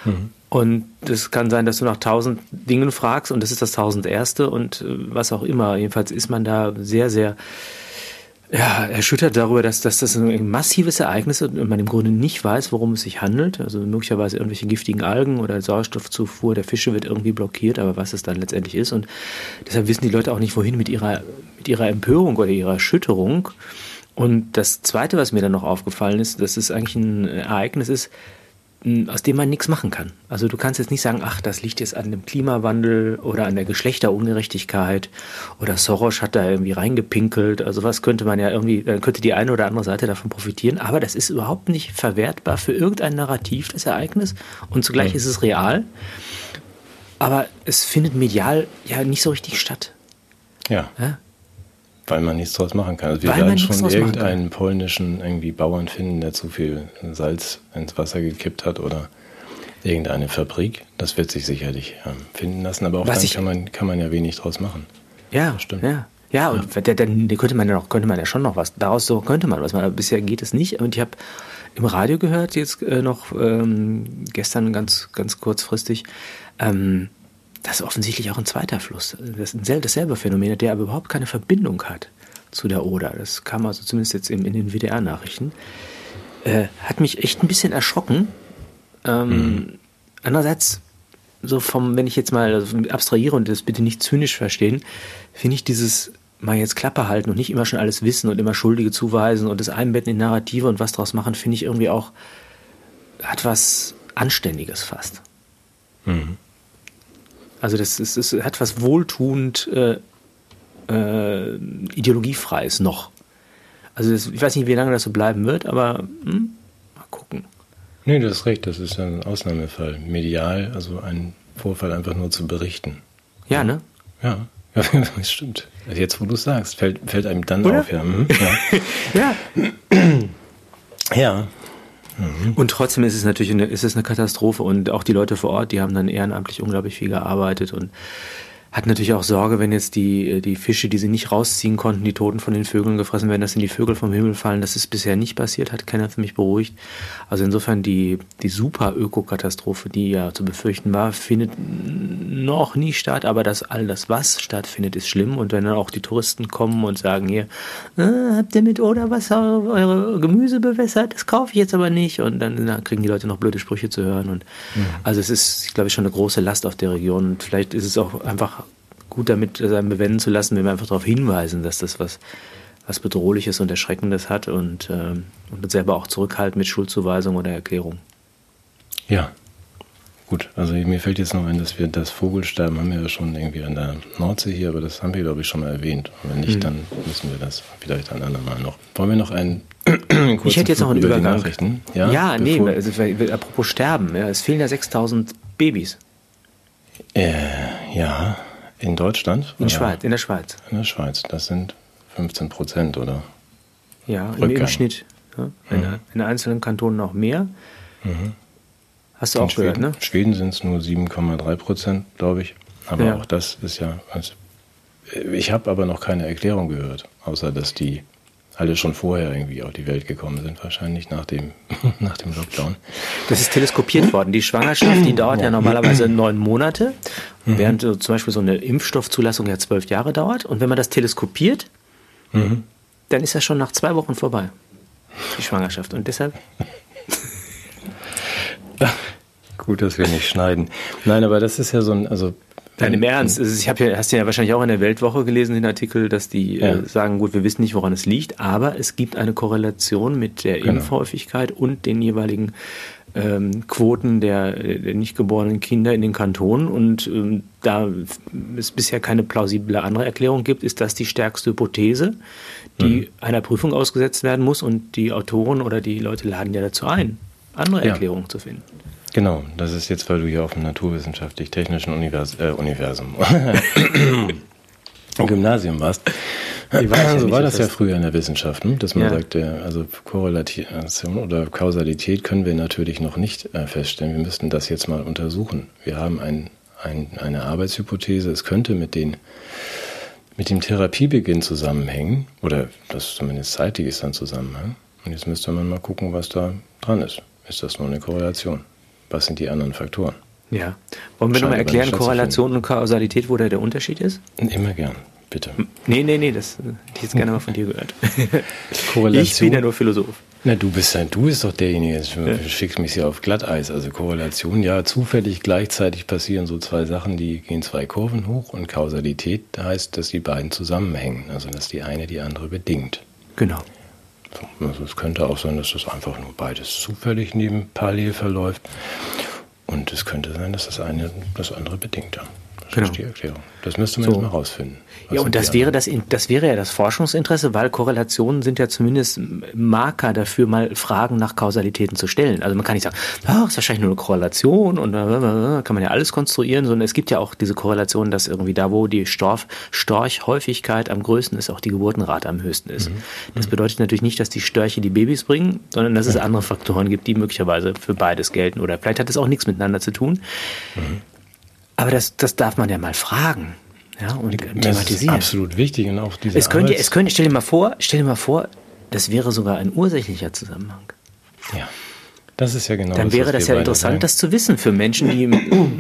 Mhm. Und es kann sein, dass du nach tausend Dingen fragst und das ist das tausenderste und äh, was auch immer. Jedenfalls ist man da sehr, sehr ja, erschüttert darüber, dass, dass das ein massives Ereignis ist und man im Grunde nicht weiß, worum es sich handelt. Also möglicherweise irgendwelche giftigen Algen oder Sauerstoffzufuhr der Fische wird irgendwie blockiert, aber was es dann letztendlich ist. Und deshalb wissen die Leute auch nicht, wohin mit ihrer, mit ihrer Empörung oder ihrer Erschütterung. Und das Zweite, was mir dann noch aufgefallen ist, dass es eigentlich ein Ereignis ist, aus dem man nichts machen kann. Also du kannst jetzt nicht sagen, ach, das liegt jetzt an dem Klimawandel oder an der Geschlechterungerechtigkeit oder Soros hat da irgendwie reingepinkelt. Also was könnte man ja irgendwie, dann könnte die eine oder andere Seite davon profitieren. Aber das ist überhaupt nicht verwertbar für irgendein Narrativ, das Ereignis. Und zugleich ja. ist es real. Aber es findet medial ja nicht so richtig statt. Ja. ja? Weil man nichts draus machen kann. Also wir werden schon irgendeinen polnischen irgendwie Bauern finden, der zu viel Salz ins Wasser gekippt hat oder irgendeine Fabrik. Das wird sich sicherlich ähm, finden lassen, aber auch Was dann kann man, kann man ja wenig draus machen. Ja, das stimmt. Ja. Ja, und ja. dann könnte man ja noch, könnte man ja schon noch was, daraus so könnte man was machen. Aber bisher geht es nicht. Und ich habe im Radio gehört, jetzt äh, noch ähm, gestern ganz, ganz kurzfristig, ähm, das ist offensichtlich auch ein zweiter Fluss. Das ist dasselbe Phänomen, der aber überhaupt keine Verbindung hat zu der Oder. Das kam also zumindest jetzt in, in den WDR-Nachrichten. Äh, hat mich echt ein bisschen erschrocken. Ähm, mhm. Andererseits, so vom, wenn ich jetzt mal also abstrahiere und das bitte nicht zynisch verstehen, finde ich dieses mal jetzt Klappe halten und nicht immer schon alles wissen und immer Schuldige zuweisen und das Einbetten in Narrative und was draus machen, finde ich irgendwie auch, hat was Anständiges fast. Mhm. Also das, ist, das hat was wohltuend äh, äh, ideologiefreies noch. Also das, ich weiß nicht, wie lange das so bleiben wird, aber hm, mal gucken. Nee, du hast recht, das ist ein Ausnahmefall. Medial, also ein Vorfall einfach nur zu berichten. Ja, ne? Ja, ja das stimmt. Also jetzt, wo du es sagst, fällt, fällt einem dann Oder? auf, ja. Mhm. Ja. ja. ja. Mhm. Und trotzdem ist es natürlich eine, ist es eine Katastrophe und auch die Leute vor Ort, die haben dann ehrenamtlich unglaublich viel gearbeitet und hat natürlich auch Sorge, wenn jetzt die, äh, die Fische, die sie nicht rausziehen konnten, die Toten von den Vögeln gefressen werden, dass dann die Vögel vom Himmel fallen. Das ist bisher nicht passiert, hat keiner für mich beruhigt. Also insofern die, die super Ökokatastrophe, die ja zu befürchten war, findet noch nie statt. Aber dass all das, was stattfindet, ist schlimm. Und wenn dann auch die Touristen kommen und sagen hier, äh, habt ihr mit oder was eure Gemüse bewässert? Das kaufe ich jetzt aber nicht. Und dann na, kriegen die Leute noch blöde Sprüche zu hören. Und mhm. also es ist, ich glaube, schon eine große Last auf der Region. Und vielleicht ist es auch einfach gut damit sein bewenden zu lassen, wenn wir einfach darauf hinweisen, dass das was, was Bedrohliches und Erschreckendes hat und, ähm, und uns selber auch zurückhalten mit Schuldzuweisung oder Erklärung. Ja, gut. Also mir fällt jetzt noch ein, dass wir das Vogelsterben haben wir ja schon irgendwie an der Nordsee hier, aber das haben wir, glaube ich, schon mal erwähnt. Und wenn nicht, mhm. dann müssen wir das vielleicht ein andermal noch. Wollen wir noch einen Ich hätte jetzt noch einen Übergang. Ja, ja nee, also, apropos Sterben, ja, es fehlen ja 6000 Babys. Äh, ja, in Deutschland? In, Schweiz, in der Schweiz. In der Schweiz, das sind 15 Prozent, oder? Ja, im, im, Schnitt. Ja. In, mhm. in einzelnen Kantonen noch mehr. Mhm. Hast du in auch Schweden, gehört, ne? Schweden sind es nur 7,3 Prozent, glaube ich. Aber ja. auch das ist ja. Also, ich habe aber noch keine Erklärung gehört, außer dass die alle schon vorher irgendwie auf die Welt gekommen sind, wahrscheinlich nach dem, nach dem Lockdown. Das ist teleskopiert worden. Die Schwangerschaft, die dauert ja normalerweise neun Monate, mhm. während so, zum Beispiel so eine Impfstoffzulassung ja zwölf Jahre dauert. Und wenn man das teleskopiert, mhm. dann ist das schon nach zwei Wochen vorbei, die Schwangerschaft. Und deshalb. Gut, dass wir nicht schneiden. Nein, aber das ist ja so ein, also Nein, im Ernst. Ich habe ja, hast du ja wahrscheinlich auch in der Weltwoche gelesen, den Artikel, dass die ja. äh, sagen, gut, wir wissen nicht, woran es liegt, aber es gibt eine Korrelation mit der genau. Impfhäufigkeit und den jeweiligen ähm, Quoten der, der nicht geborenen Kinder in den Kantonen. Und ähm, da es bisher keine plausible andere Erklärung gibt, ist das die stärkste Hypothese, die mhm. einer Prüfung ausgesetzt werden muss. Und die Autoren oder die Leute laden ja dazu ein, andere ja. Erklärungen zu finden. Genau, das ist jetzt, weil du hier auf dem naturwissenschaftlich-technischen Univers äh, Universum Gymnasium warst. War ja so war das ja früher in der Wissenschaft, ne? dass man ja. sagt, also Korrelation oder Kausalität können wir natürlich noch nicht äh, feststellen. Wir müssten das jetzt mal untersuchen. Wir haben ein, ein, eine Arbeitshypothese, es könnte mit, den, mit dem Therapiebeginn zusammenhängen, oder das zumindest zeitig ist dann Zusammenhang. Und jetzt müsste man mal gucken, was da dran ist. Ist das nur eine Korrelation? Was sind die anderen Faktoren? Ja. Wollen wir nochmal erklären, Korrelation und Kausalität, wo da der Unterschied ist? Immer gern, bitte. Nee, nee, nee, das hätte ich jetzt gerne mal von dir gehört. Korrelation. Ich bin ja nur Philosoph. Na, du bist ja, du bist doch derjenige, du schickst mich hier auf Glatteis. Also Korrelation, ja, zufällig gleichzeitig passieren so zwei Sachen, die gehen zwei Kurven hoch und Kausalität heißt, dass die beiden zusammenhängen, also dass die eine die andere bedingt. Genau. Also es könnte auch sein, dass das einfach nur beides zufällig neben parallel verläuft. Und es könnte sein, dass das eine das andere bedingt. Das genau. die Erklärung. Das müsste man so. jetzt mal rausfinden. Ja, und das wäre, das, das wäre ja das Forschungsinteresse, weil Korrelationen sind ja zumindest Marker dafür, mal Fragen nach Kausalitäten zu stellen. Also man kann nicht sagen, ach, ist wahrscheinlich nur eine Korrelation und kann man ja alles konstruieren, sondern es gibt ja auch diese Korrelation, dass irgendwie da, wo die Storch, Storchhäufigkeit am größten ist, auch die Geburtenrate am höchsten ist. Mhm. Das bedeutet natürlich nicht, dass die Störche die Babys bringen, sondern dass es andere Faktoren gibt, die möglicherweise für beides gelten. Oder vielleicht hat es auch nichts miteinander zu tun. Mhm. Aber das, das darf man ja mal fragen ja, und das thematisieren. Ist absolut wichtig und auch diese es könnte, es könnte, stell dir mal vor, stell dir mal vor, das wäre sogar ein ursächlicher Zusammenhang. Ja. Das ist ja genau Dann das, wäre das ja interessant, sagen. das zu wissen für Menschen, die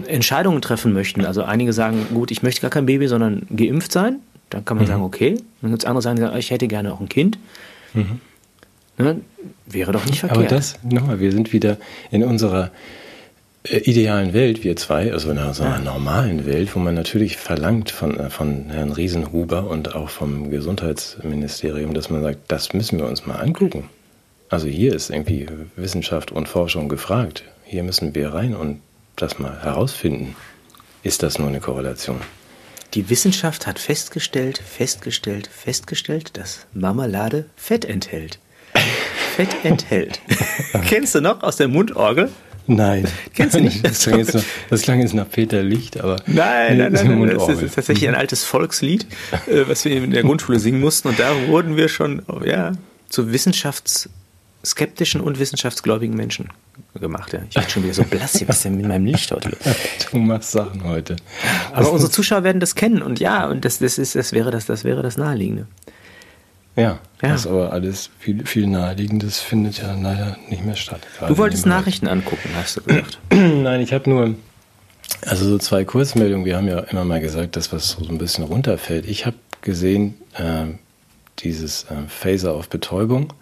Entscheidungen treffen möchten. Also einige sagen, gut, ich möchte gar kein Baby, sondern geimpft sein. Dann kann man mhm. sagen, okay. Dann gibt es andere, sagen, ich hätte gerne auch ein Kind. Mhm. Ne? Wäre doch nicht verkehrt. Aber das, nochmal, wir sind wieder in unserer idealen Welt, wir zwei, also in einer, so einer normalen Welt, wo man natürlich verlangt von, äh, von Herrn Riesenhuber und auch vom Gesundheitsministerium, dass man sagt, das müssen wir uns mal angucken. Also hier ist irgendwie Wissenschaft und Forschung gefragt. Hier müssen wir rein und das mal herausfinden. ist das nur eine Korrelation? Die Wissenschaft hat festgestellt, festgestellt, festgestellt, dass Marmelade Fett enthält. Fett enthält. Kennst du noch aus der Mundorgel? Nein. Kennst du nicht? Das klang jetzt, noch, das klang jetzt nach Peter Licht, aber. Nein, nein, nein, nein das ist tatsächlich ein altes Volkslied, äh, was wir in der Grundschule singen mussten. Und da wurden wir schon, ja, zu wissenschaftsskeptischen und wissenschaftsgläubigen Menschen gemacht. Ja. Ich bin schon wieder so blass hier, was ist denn mit meinem Licht heute? Du machst Sachen heute. Aber unsere Zuschauer werden das kennen und ja, und das, das, ist, das, wäre, das, das wäre das Naheliegende. Ja, ja. das aber alles viel, viel Naheliegendes findet ja leider nicht mehr statt. Du wolltest Nachrichten angucken, hast du gesagt. Nein, ich habe nur, also so zwei Kurzmeldungen. Wir haben ja immer mal gesagt, dass was so ein bisschen runterfällt. Ich habe gesehen, äh, dieses äh, Phaser auf Betäubung.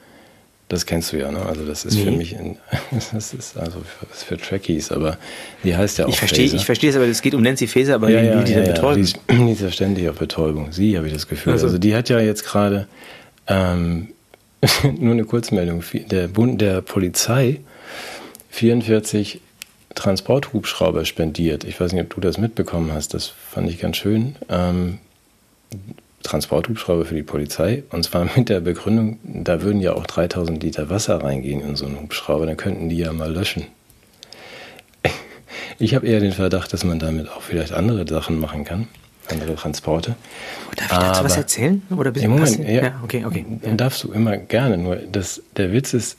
Das kennst du ja, ne? Also das ist nee. für mich, in, das ist also für, für Trekkies, aber die heißt ja auch Ich verstehe, ich verstehe es, aber es geht um Nancy Faeser, aber ja, ja, die, die ja, ja. betäuben. Die ist, die ist ja ständig auf Betäubung. Sie, habe ich das Gefühl. Also, also die hat ja jetzt gerade ähm, nur eine Kurzmeldung. Der Bund der Polizei 44 Transporthubschrauber spendiert. Ich weiß nicht, ob du das mitbekommen hast. Das fand ich ganz schön. Ähm, Transporthubschrauber für die Polizei. Und zwar mit der Begründung, da würden ja auch 3000 Liter Wasser reingehen in so einen Hubschrauber. Dann könnten die ja mal löschen. Ich habe eher den Verdacht, dass man damit auch vielleicht andere Sachen machen kann andere Transporte. Oh, darf ich dazu was erzählen? Oder bist Moment, passiv? ja, ja, okay, okay. Dann darfst du immer gerne. Nur das, der Witz ist,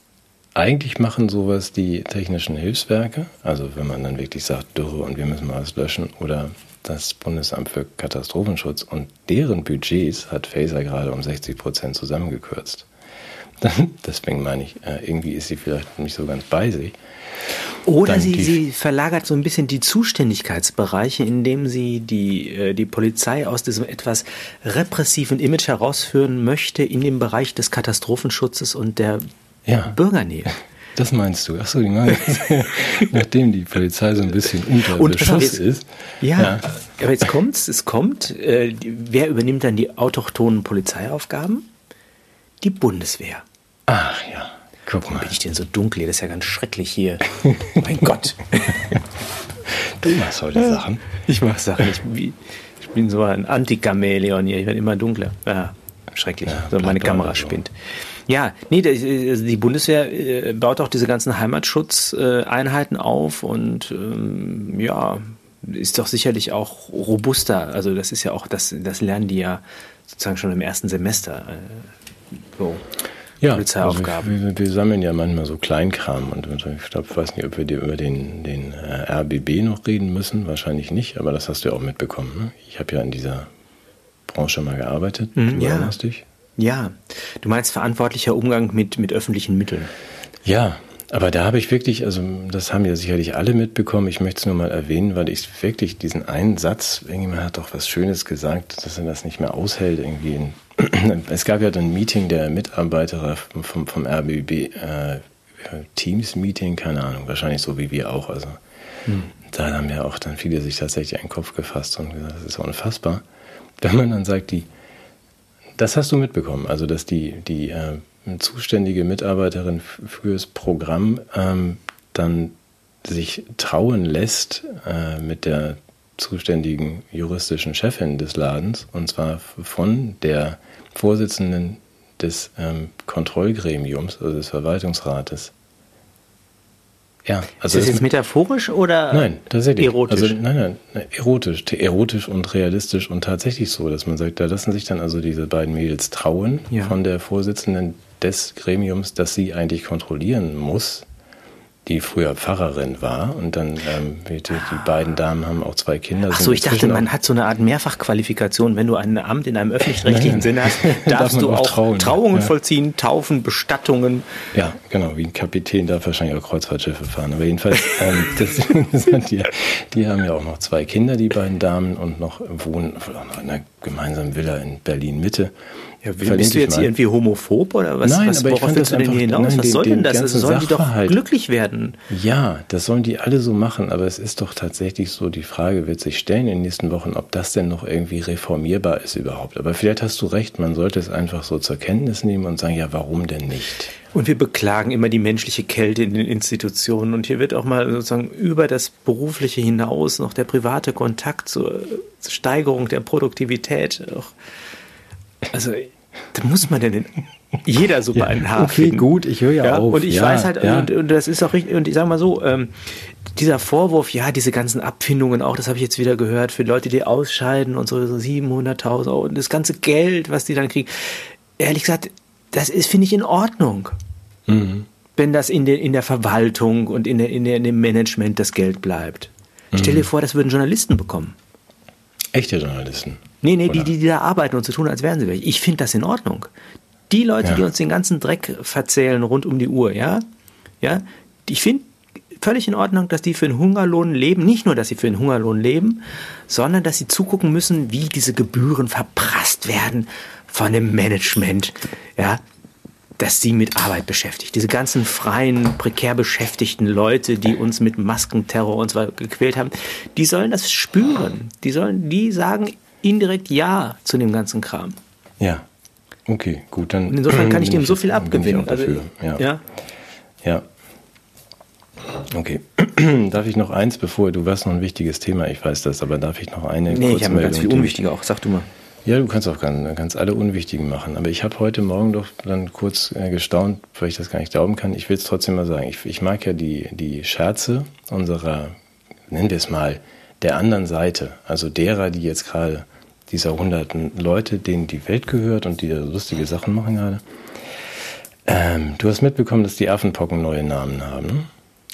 eigentlich machen sowas die technischen Hilfswerke, also wenn man dann wirklich sagt, Dürre und wir müssen mal was löschen, oder das Bundesamt für Katastrophenschutz und deren Budgets hat Phaser gerade um 60 Prozent zusammengekürzt. Deswegen meine ich, äh, irgendwie ist sie vielleicht nicht so ganz bei sich. Oder sie, sie verlagert so ein bisschen die Zuständigkeitsbereiche, indem sie die, äh, die Polizei aus diesem etwas repressiven Image herausführen möchte in den Bereich des Katastrophenschutzes und der ja. Bürgernähe. Das meinst du? Achso, die meinen, nachdem die Polizei so ein bisschen unter und, Beschuss jetzt, ist. Ja, ja, aber jetzt kommt's, es kommt. Äh, wer übernimmt dann die autochthonen Polizeiaufgaben? Die Bundeswehr. Ach ja. Guck mal. Bin ich denn so dunkel? Das ist ja ganz schrecklich hier. mein Gott. Du machst heute Sachen. Ich mach Sachen. Ich, ich bin so ein Anti-Chamäleon hier. Ich werde immer dunkler. Ja, schrecklich. Ja, so meine Kamera spinnt. Ja, nee, also die Bundeswehr äh, baut auch diese ganzen Heimatschutzeinheiten auf und ähm, ja, ist doch sicherlich auch robuster. Also das ist ja auch, das, das lernen die ja sozusagen schon im ersten Semester. Äh, so ja, Polizeiaufgaben. Also wir, wir, sammeln ja manchmal so Kleinkram und ich glaube, ich weiß nicht, ob wir dir über den, den äh, RBB noch reden müssen. Wahrscheinlich nicht, aber das hast du ja auch mitbekommen. Ne? Ich habe ja in dieser Branche mal gearbeitet. Mhm, du ja. dich? Ja, du meinst verantwortlicher Umgang mit, mit öffentlichen Mitteln. Ja, aber da habe ich wirklich, also das haben ja sicherlich alle mitbekommen. Ich möchte es nur mal erwähnen, weil ich wirklich diesen einen Satz, irgendjemand hat doch was Schönes gesagt, dass er das nicht mehr aushält irgendwie. In, es gab ja dann ein Meeting der Mitarbeiter vom, vom RBB, äh, Teams-Meeting, keine Ahnung, wahrscheinlich so wie wir auch. Also hm. da haben ja auch dann viele sich tatsächlich einen Kopf gefasst und gesagt, das ist unfassbar. Wenn man dann sagt, die, das hast du mitbekommen, also dass die, die äh, zuständige Mitarbeiterin fürs Programm ähm, dann sich trauen lässt äh, mit der zuständigen juristischen Chefin des Ladens, und zwar von der Vorsitzenden des ähm, Kontrollgremiums, also des Verwaltungsrates. Ja, also ist das jetzt metaphorisch oder nein, tatsächlich. erotisch? Also, nein, nein, erotisch, erotisch und realistisch und tatsächlich so, dass man sagt, da lassen sich dann also diese beiden Mädels trauen ja. von der Vorsitzenden des Gremiums, das sie eigentlich kontrollieren muss, die früher Pfarrerin war und dann ähm, die, die, beiden Damen haben auch zwei Kinder. Ach so, ich dachte, man hat so eine Art Mehrfachqualifikation. Wenn du ein Amt in einem öffentlich-rechtlichen Sinne hast, darfst darf du auch trauen. Trauungen ja. vollziehen, Taufen, Bestattungen. Ja, genau. Wie ein Kapitän darf wahrscheinlich auch Kreuzfahrtschiffe fahren. Aber jedenfalls, ähm, das, die, die haben ja auch noch zwei Kinder, die beiden Damen, und noch wohnen noch in einer gemeinsamen Villa in Berlin Mitte. Ja, bist du jetzt mal. irgendwie homophob oder was? Nein, was, aber worauf willst du denn hier hinaus? Nein, was den, soll denn das? Also sollen die doch glücklich werden? Ja, das sollen die alle so machen, aber es ist doch tatsächlich so, die Frage wird sich stellen in den nächsten Wochen, ob das denn noch irgendwie reformierbar ist überhaupt. Aber vielleicht hast du recht, man sollte es einfach so zur Kenntnis nehmen und sagen, ja, warum denn nicht? Und wir beklagen immer die menschliche Kälte in den Institutionen. Und hier wird auch mal sozusagen über das Berufliche hinaus noch der private Kontakt zur Steigerung der Produktivität. Also, da muss man denn jeder super ja, einen Haar Okay, gut, ich höre ja, ja, auf. Und ich ja, weiß halt, und, und, das ist auch richtig, und ich sage mal so, ähm, dieser Vorwurf, ja, diese ganzen Abfindungen auch, das habe ich jetzt wieder gehört, für Leute, die ausscheiden und so, so 700.000 Euro und das ganze Geld, was die dann kriegen. Ehrlich gesagt, das ist, finde ich, in Ordnung. Mhm. Wenn das in der, in der Verwaltung und in, der, in, der, in dem Management das Geld bleibt. Mhm. Stell dir vor, das würden Journalisten bekommen. Echte Journalisten? Nee, nee, die, die, die da arbeiten und zu tun, als wären sie welche. Ich finde das in Ordnung. Die Leute, ja. die uns den ganzen Dreck verzählen rund um die Uhr, ja, ja, ich finde völlig in Ordnung, dass die für einen Hungerlohn leben. Nicht nur, dass sie für einen Hungerlohn leben, sondern dass sie zugucken müssen, wie diese Gebühren verprasst werden von dem Management, ja, das sie mit Arbeit beschäftigt. Diese ganzen freien, prekär beschäftigten Leute, die uns mit Maskenterror und so weiter gequält haben, die sollen das spüren. Die sollen, die sagen indirekt Ja zu dem ganzen Kram. Ja. Okay, gut, dann. Und insofern kann ich dem so viel abgewinnen. Also, ja. ja. Ja. Okay. darf ich noch eins, bevor du warst noch ein wichtiges Thema, ich weiß das, aber darf ich noch eine Nee, ich habe ganz viel unwichtige auch, sag du mal. Ja, du kannst auch ganz, ganz alle Unwichtigen machen. Aber ich habe heute Morgen doch dann kurz äh, gestaunt, weil ich das gar nicht glauben kann. Ich will es trotzdem mal sagen. Ich, ich mag ja die, die Scherze unserer, nennen wir es mal, der anderen Seite. Also derer, die jetzt gerade dieser hunderten Leute, denen die Welt gehört und die da lustige Sachen machen gerade. Ähm, du hast mitbekommen, dass die Affenpocken neue Namen haben, ne?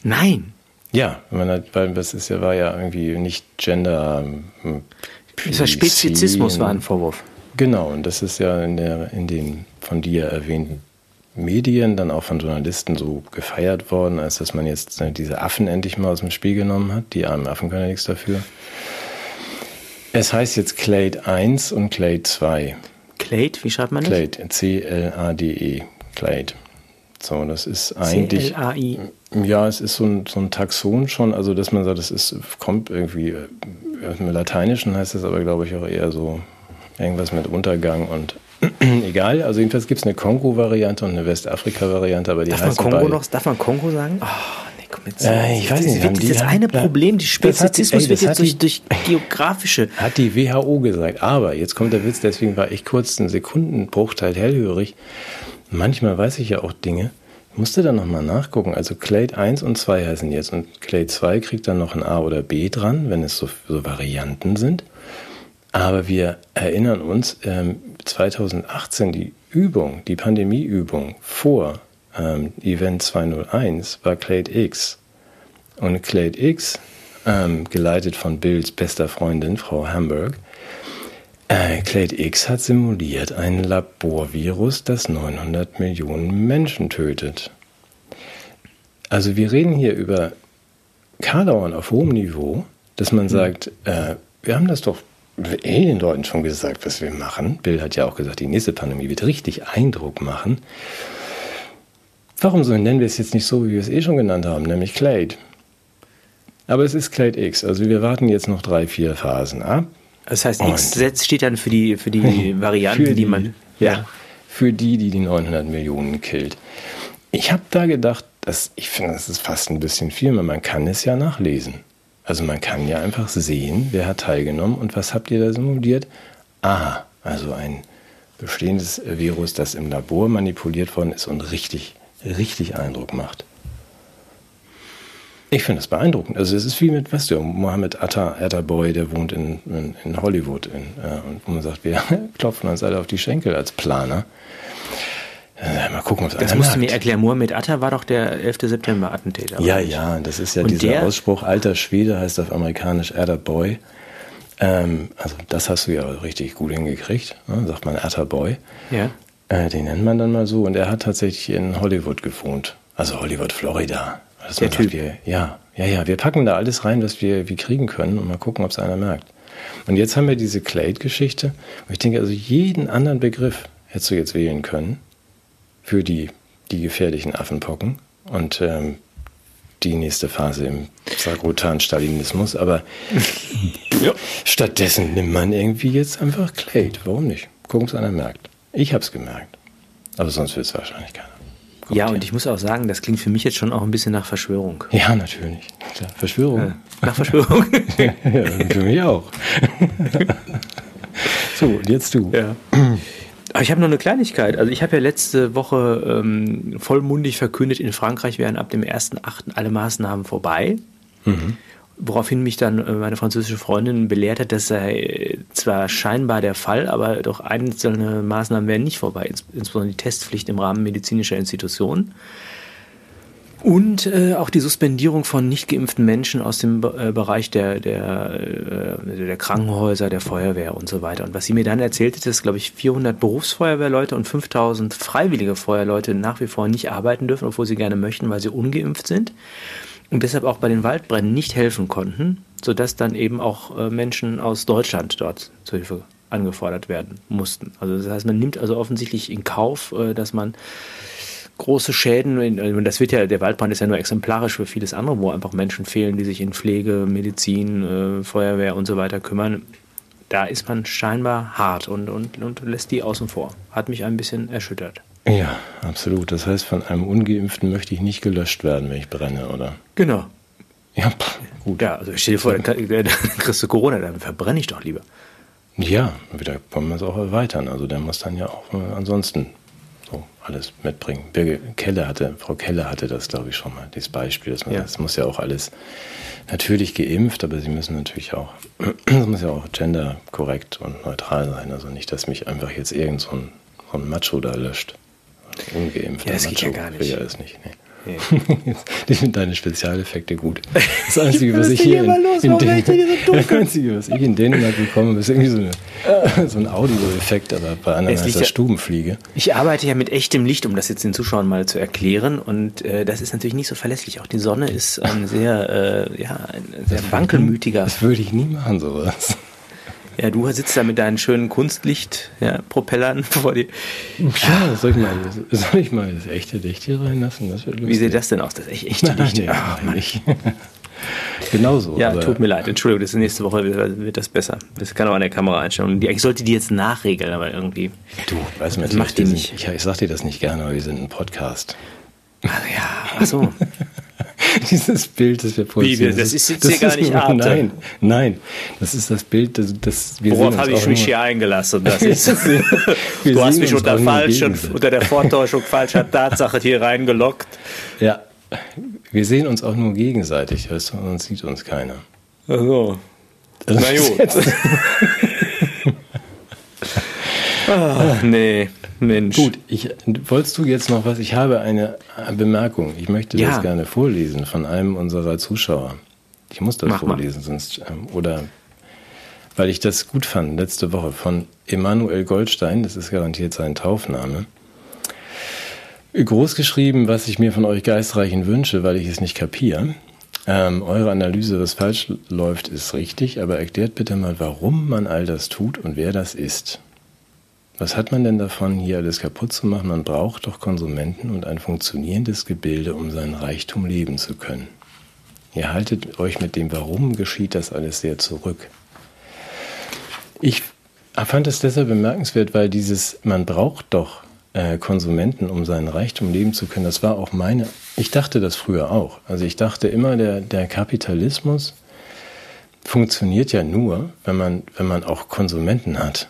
Nein. Ja, weil das ist ja, war ja irgendwie nicht Gender. Ähm, das war Spezizismus war ein Vorwurf. Genau, und das ist ja in, der, in den von dir erwähnten Medien, dann auch von Journalisten so gefeiert worden, als dass man jetzt äh, diese Affen endlich mal aus dem Spiel genommen hat. Die armen Affen können ja nichts dafür. Es heißt jetzt Clade 1 und Clade 2. Clade, wie schreibt man das? Clade, C-L-A-D-E. Clade. So, das ist eigentlich. C-L-A-I. Ja, es ist so ein, so ein Taxon schon, also dass man sagt, es ist, kommt irgendwie, äh, im Lateinischen heißt es aber, glaube ich, auch eher so irgendwas mit Untergang und egal. Also jedenfalls gibt es eine Kongo-Variante und eine Westafrika-Variante, aber die darf heißt man Kongo noch, Darf man Kongo sagen? Oh, komm jetzt. Äh, ich weiß nicht. Das, das, eine Problem, die Spezizismus ey, wird jetzt durch, durch geografische. Hat die WHO gesagt. Aber jetzt kommt der Witz, deswegen war ich kurz einen Sekundenbruchteil hellhörig. Manchmal weiß ich ja auch Dinge. Musste dann nochmal nachgucken. Also Clade 1 und 2 heißen jetzt. Und Clade 2 kriegt dann noch ein A oder B dran, wenn es so, so Varianten sind. Aber wir erinnern uns, ähm, 2018 die Übung, die Pandemieübung vor ähm, Event 201 war Clade X. Und Clade X, ähm, geleitet von Bills bester Freundin, Frau Hamburg, äh, Clade X hat simuliert ein Laborvirus, das 900 Millionen Menschen tötet. Also wir reden hier über Karlauern auf hohem Niveau, dass man mhm. sagt, äh, wir haben das doch eh den Leuten schon gesagt, was wir machen. Bill hat ja auch gesagt, die nächste Pandemie wird richtig Eindruck machen. Warum so nennen wir es jetzt nicht so, wie wir es eh schon genannt haben, nämlich Clade? Aber es ist Clade X, also wir warten jetzt noch drei, vier Phasen ab. Das heißt, X steht dann für die, für die Varianten, für die, die, man. Ja, für die, die die 900 Millionen killt. Ich habe da gedacht, dass, ich finde, das ist fast ein bisschen viel, weil man kann es ja nachlesen. Also man kann ja einfach sehen, wer hat teilgenommen und was habt ihr da simuliert. Aha, also ein bestehendes Virus, das im Labor manipuliert worden ist und richtig, richtig Eindruck macht. Ich finde das beeindruckend. Also es ist wie mit, weißt du, Mohammed Atta, Attaboy, der wohnt in, in, in Hollywood in, äh, und man sagt, wir klopfen uns alle auf die Schenkel als Planer. Äh, mal gucken, was Das musst du mir erklären. Mohammed Atta war doch der 11. September-Attentäter. Ja, ja, das ist ja und dieser? Ausspruch, alter Schwede heißt auf amerikanisch Attaboy. Ähm, also das hast du ja richtig gut hingekriegt, ne? sagt man Attaboy. Ja. Äh, den nennt man dann mal so und er hat tatsächlich in Hollywood gewohnt. Also Hollywood, Florida. Dass der Typ. wir, ja, ja, ja, wir packen da alles rein, was wir, wir kriegen können und mal gucken, ob es einer merkt. Und jetzt haben wir diese Clade-Geschichte. Und ich denke, also jeden anderen Begriff hättest du jetzt wählen können für die, die gefährlichen Affenpocken und ähm, die nächste Phase im Sagrotan-Stalinismus. Aber ja. stattdessen nimmt man irgendwie jetzt einfach Clade. Warum nicht? Gucken, ob es einer merkt. Ich habe es gemerkt. Aber sonst will es wahrscheinlich keiner. Ja, und ich muss auch sagen, das klingt für mich jetzt schon auch ein bisschen nach Verschwörung. Ja, natürlich. Klar, Verschwörung. Ja, nach Verschwörung. ja, für mich auch. so, und jetzt du. Ja. Aber ich habe noch eine Kleinigkeit. Also ich habe ja letzte Woche ähm, vollmundig verkündet, in Frankreich wären ab dem 1.8. alle Maßnahmen vorbei. Mhm. Woraufhin mich dann äh, meine französische Freundin belehrt hat, das sei zwar scheinbar der Fall, aber doch einzelne Maßnahmen wären nicht vorbei, insbesondere die Testpflicht im Rahmen medizinischer Institutionen. Und äh, auch die Suspendierung von nicht geimpften Menschen aus dem äh, Bereich der, der, äh, der Krankenhäuser, der Feuerwehr und so weiter. Und was sie mir dann erzählte, dass, glaube ich, 400 Berufsfeuerwehrleute und 5000 freiwillige Feuerleute nach wie vor nicht arbeiten dürfen, obwohl sie gerne möchten, weil sie ungeimpft sind. Und deshalb auch bei den Waldbränden nicht helfen konnten, sodass dann eben auch äh, Menschen aus Deutschland dort zur Hilfe angefordert werden mussten. Also das heißt, man nimmt also offensichtlich in Kauf, äh, dass man große Schäden, das wird ja, der Waldbrand ist ja nur exemplarisch für vieles andere, wo einfach Menschen fehlen, die sich in Pflege, Medizin, äh, Feuerwehr und so weiter kümmern. Da ist man scheinbar hart und, und, und lässt die außen vor. Hat mich ein bisschen erschüttert. Ja, absolut. Das heißt, von einem Ungeimpften möchte ich nicht gelöscht werden, wenn ich brenne, oder? Genau. Ja, pff, gut. Ja, also stell dir vor, dann, dann kriegst du Corona, dann verbrenne ich doch lieber. Ja, wieder kann man es auch erweitern. Also der muss dann ja auch äh, ansonsten so alles mitbringen. Birge Kelle hatte, Frau Kelle hatte das, glaube ich, schon mal, dieses Beispiel. Dass man, ja. Das muss ja auch alles natürlich geimpft, aber sie müssen natürlich auch, das muss ja auch genderkorrekt und neutral sein. Also nicht, dass mich einfach jetzt irgend so ein, so ein Macho da löscht. Ungeimpft. Ja, das geht ja gar nicht. Ja, ist nicht. Nee. ich finde deine Spezialeffekte gut. Das Einzige, was ich hier in, los, in, in so das Einzige, was ich in Dänemark bekomme, ist irgendwie so, eine, so ein Audioeffekt, aber bei anderen heißt das Stubenfliege. Ich arbeite ja mit echtem Licht, um das jetzt den Zuschauern mal zu erklären. Und äh, das ist natürlich nicht so verlässlich. Auch die Sonne ist ein sehr, äh, ja, ein sehr wankelmütiger. Das würde ich nie machen, sowas. Ja, du sitzt da mit deinen schönen Kunstlicht-Propellern ja, vor dir. Ja, soll ich mal, soll ich mal das echte Licht hier reinlassen? Wie sieht das denn aus, das echte Licht? Ja, oh, nicht. Genauso. Ja, tut mir leid. Entschuldigung, das ist nächste Woche wird das besser. Das kann auch an der Kamera einstellen. Ich sollte die jetzt nachregeln, aber irgendwie. Du, weißt du, das macht die nicht. Ich, ich sag dir das nicht gerne, aber wir sind ein Podcast. Ach ja, ach so. Dieses Bild, das wir produzieren. Wie, das ist jetzt das hier gar nicht Arte. Nein, nein. Das ist das Bild, das, das wir Worauf habe ich mich hier eingelassen? Das ist, du hast mich unter, falschen, unter der Vortäuschung falscher Tatsache hier reingelockt. Ja, wir sehen uns auch nur gegenseitig, weißt du, sonst sieht uns keiner. Ach so. Na gut. Ach, nee. Mensch. Gut, ich, wolltest du jetzt noch was? Ich habe eine Bemerkung. Ich möchte ja. das gerne vorlesen von einem unserer Zuschauer. Ich muss das Mach vorlesen, mal. sonst ähm, oder weil ich das gut fand letzte Woche von Emanuel Goldstein. Das ist garantiert sein Taufname. Groß geschrieben, was ich mir von euch Geistreichen wünsche, weil ich es nicht kapiere. Ähm, eure Analyse, was falsch läuft, ist richtig, aber erklärt bitte mal, warum man all das tut und wer das ist. Was hat man denn davon, hier alles kaputt zu machen? Man braucht doch Konsumenten und ein funktionierendes Gebilde, um sein Reichtum leben zu können. Ihr haltet euch mit dem Warum geschieht das alles sehr zurück. Ich fand es deshalb bemerkenswert, weil dieses, man braucht doch äh, Konsumenten, um seinen Reichtum leben zu können, das war auch meine, ich dachte das früher auch. Also ich dachte immer, der, der Kapitalismus funktioniert ja nur, wenn man, wenn man auch Konsumenten hat.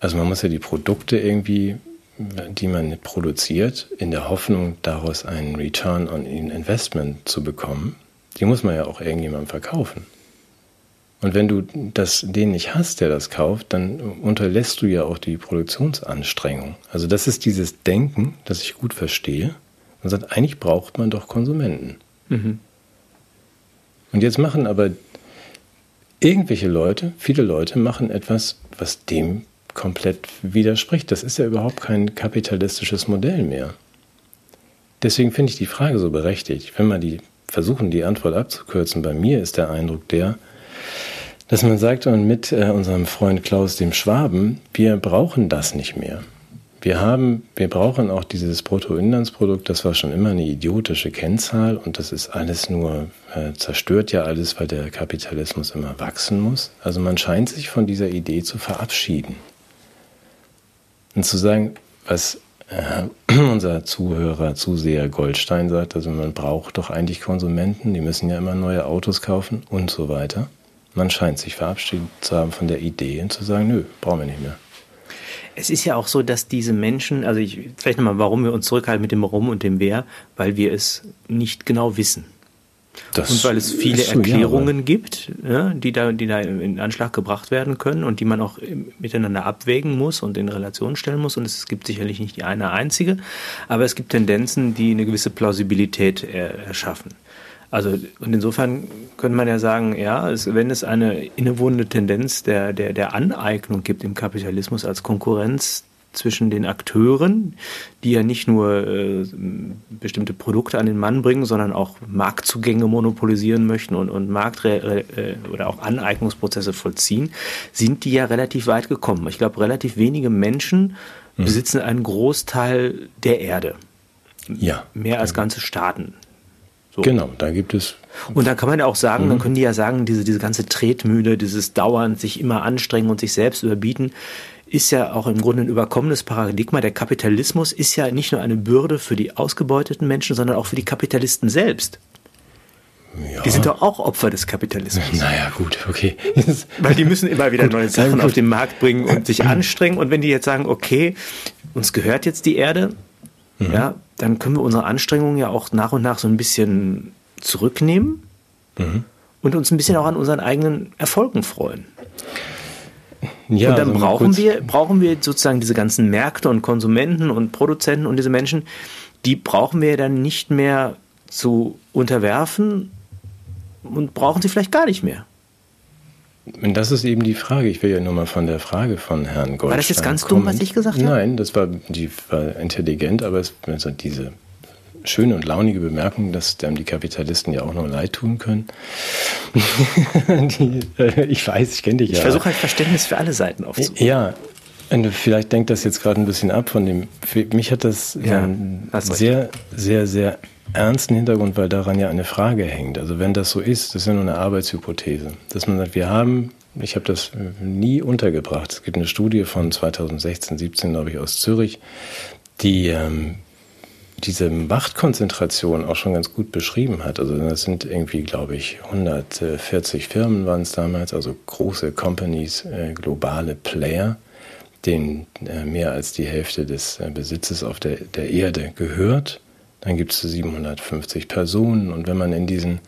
Also man muss ja die Produkte irgendwie, die man produziert, in der Hoffnung, daraus einen Return on Investment zu bekommen, die muss man ja auch irgendjemandem verkaufen. Und wenn du das, den nicht hast, der das kauft, dann unterlässt du ja auch die Produktionsanstrengung. Also das ist dieses Denken, das ich gut verstehe. Man sagt, eigentlich braucht man doch Konsumenten. Mhm. Und jetzt machen aber irgendwelche Leute, viele Leute machen etwas, was dem komplett widerspricht. Das ist ja überhaupt kein kapitalistisches Modell mehr. Deswegen finde ich die Frage so berechtigt. Wenn wir die versuchen, die Antwort abzukürzen, bei mir ist der Eindruck der, dass man sagt, und mit äh, unserem Freund Klaus dem Schwaben, wir brauchen das nicht mehr. Wir haben, wir brauchen auch dieses Bruttoinlandsprodukt, das war schon immer eine idiotische Kennzahl und das ist alles nur, äh, zerstört ja alles, weil der Kapitalismus immer wachsen muss. Also man scheint sich von dieser Idee zu verabschieden. Und zu sagen, was äh, unser Zuhörer, Zuseher Goldstein sagt, also man braucht doch eigentlich Konsumenten, die müssen ja immer neue Autos kaufen und so weiter. Man scheint sich verabschiedet zu haben von der Idee und zu sagen, nö, brauchen wir nicht mehr. Es ist ja auch so, dass diese Menschen, also ich, vielleicht nochmal, warum wir uns zurückhalten mit dem Warum und dem Wer, weil wir es nicht genau wissen. Das und weil es viele so, Erklärungen ja, gibt, ja, die, da, die da in Anschlag gebracht werden können und die man auch miteinander abwägen muss und in Relation stellen muss. Und es gibt sicherlich nicht die eine einzige, aber es gibt Tendenzen, die eine gewisse Plausibilität erschaffen. Also und insofern könnte man ja sagen, ja, es, wenn es eine innewohnende Tendenz der, der, der Aneignung gibt im Kapitalismus als Konkurrenz zwischen den Akteuren, die ja nicht nur äh, bestimmte Produkte an den Mann bringen, sondern auch Marktzugänge monopolisieren möchten und, und Markt- äh, oder auch Aneignungsprozesse vollziehen, sind die ja relativ weit gekommen. Ich glaube, relativ wenige Menschen mhm. besitzen einen Großteil der Erde. Ja. Mehr als ganze Staaten. So. Genau, da gibt es. Und da kann man ja auch sagen, mhm. dann können die ja sagen, diese, diese ganze Tretmühle, dieses dauernd sich immer anstrengen und sich selbst überbieten, ist ja auch im Grunde ein überkommenes Paradigma. Der Kapitalismus ist ja nicht nur eine Bürde für die ausgebeuteten Menschen, sondern auch für die Kapitalisten selbst. Ja. Die sind doch auch Opfer des Kapitalismus. Naja, gut, okay. Weil die müssen immer wieder gut, neue Sachen auf den Markt bringen und sich anstrengen. Und wenn die jetzt sagen, okay, uns gehört jetzt die Erde, mhm. ja, dann können wir unsere Anstrengungen ja auch nach und nach so ein bisschen zurücknehmen mhm. und uns ein bisschen auch an unseren eigenen Erfolgen freuen. Ja, und dann also brauchen wir, brauchen wir sozusagen diese ganzen Märkte und Konsumenten und Produzenten und diese Menschen, die brauchen wir dann nicht mehr zu unterwerfen und brauchen sie vielleicht gar nicht mehr. Und das ist eben die Frage. Ich will ja nur mal von der Frage von Herrn Goldstein War das jetzt ganz kommen. dumm, was ich gesagt habe? Nein, das war, die war intelligent, aber es, also diese schöne und launige Bemerkung, dass einem die Kapitalisten ja auch nur leid tun können. die, äh, ich weiß, ich kenne dich ich ja. Ich versuche halt Verständnis für alle Seiten aufzubauen. Ja, und vielleicht denkt das jetzt gerade ein bisschen ab von dem. Für mich hat das ja, einen sehr, sehr, sehr ernsten Hintergrund, weil daran ja eine Frage hängt. Also wenn das so ist, das ist ja nur eine Arbeitshypothese, dass man sagt, wir haben, ich habe das nie untergebracht. Es gibt eine Studie von 2016, 17, glaube ich, aus Zürich, die ähm, diese Machtkonzentration auch schon ganz gut beschrieben hat. Also das sind irgendwie, glaube ich, 140 Firmen waren es damals, also große Companies, äh, globale Player, denen äh, mehr als die Hälfte des äh, Besitzes auf der, der Erde gehört. Dann gibt es 750 Personen und wenn man in diesen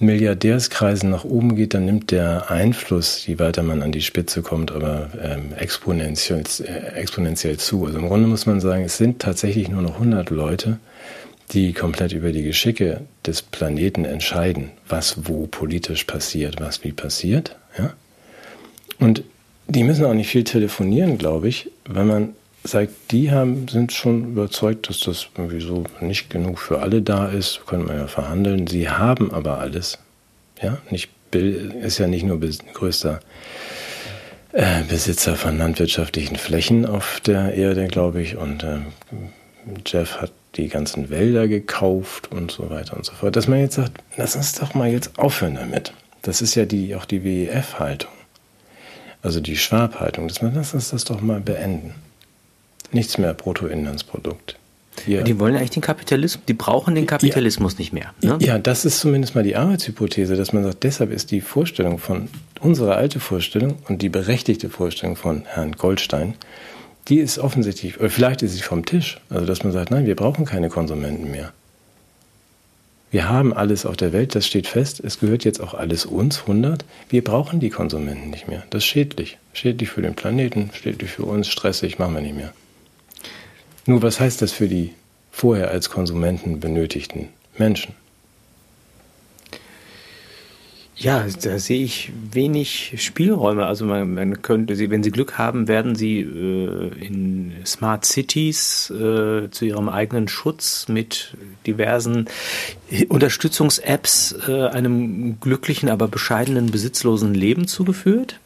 Milliardärskreisen nach oben geht, dann nimmt der Einfluss, je weiter man an die Spitze kommt, aber ähm, exponentiell, äh, exponentiell zu. Also im Grunde muss man sagen, es sind tatsächlich nur noch 100 Leute, die komplett über die Geschicke des Planeten entscheiden, was wo politisch passiert, was wie passiert. Ja? Und die müssen auch nicht viel telefonieren, glaube ich, weil man sagt, die haben, sind schon überzeugt, dass das irgendwie so nicht genug für alle da ist, können wir ja verhandeln. Sie haben aber alles. Ja, nicht ist ja nicht nur größter äh, Besitzer von landwirtschaftlichen Flächen auf der Erde, glaube ich, und äh, Jeff hat die ganzen Wälder gekauft und so weiter und so fort. Dass man jetzt sagt, lass uns doch mal jetzt aufhören damit. Das ist ja die, auch die WEF-Haltung. Also die Schwab-Haltung, lass uns das doch mal beenden. Nichts mehr Bruttoinlandsprodukt. Hier. Die wollen eigentlich den Kapitalismus, die brauchen den Kapitalismus ja, nicht mehr. Ne? Ja, das ist zumindest mal die Arbeitshypothese, dass man sagt, deshalb ist die Vorstellung von, unsere alte Vorstellung und die berechtigte Vorstellung von Herrn Goldstein, die ist offensichtlich, oder vielleicht ist sie vom Tisch. Also, dass man sagt, nein, wir brauchen keine Konsumenten mehr. Wir haben alles auf der Welt, das steht fest. Es gehört jetzt auch alles uns, 100. Wir brauchen die Konsumenten nicht mehr. Das ist schädlich. Schädlich für den Planeten, schädlich für uns, stressig, machen wir nicht mehr. Nur was heißt das für die vorher als Konsumenten benötigten Menschen? Ja, da sehe ich wenig Spielräume. Also man, man könnte sie, wenn sie Glück haben, werden sie äh, in Smart Cities äh, zu ihrem eigenen Schutz mit diversen Unterstützungs-Apps äh, einem glücklichen, aber bescheidenen, besitzlosen Leben zugeführt.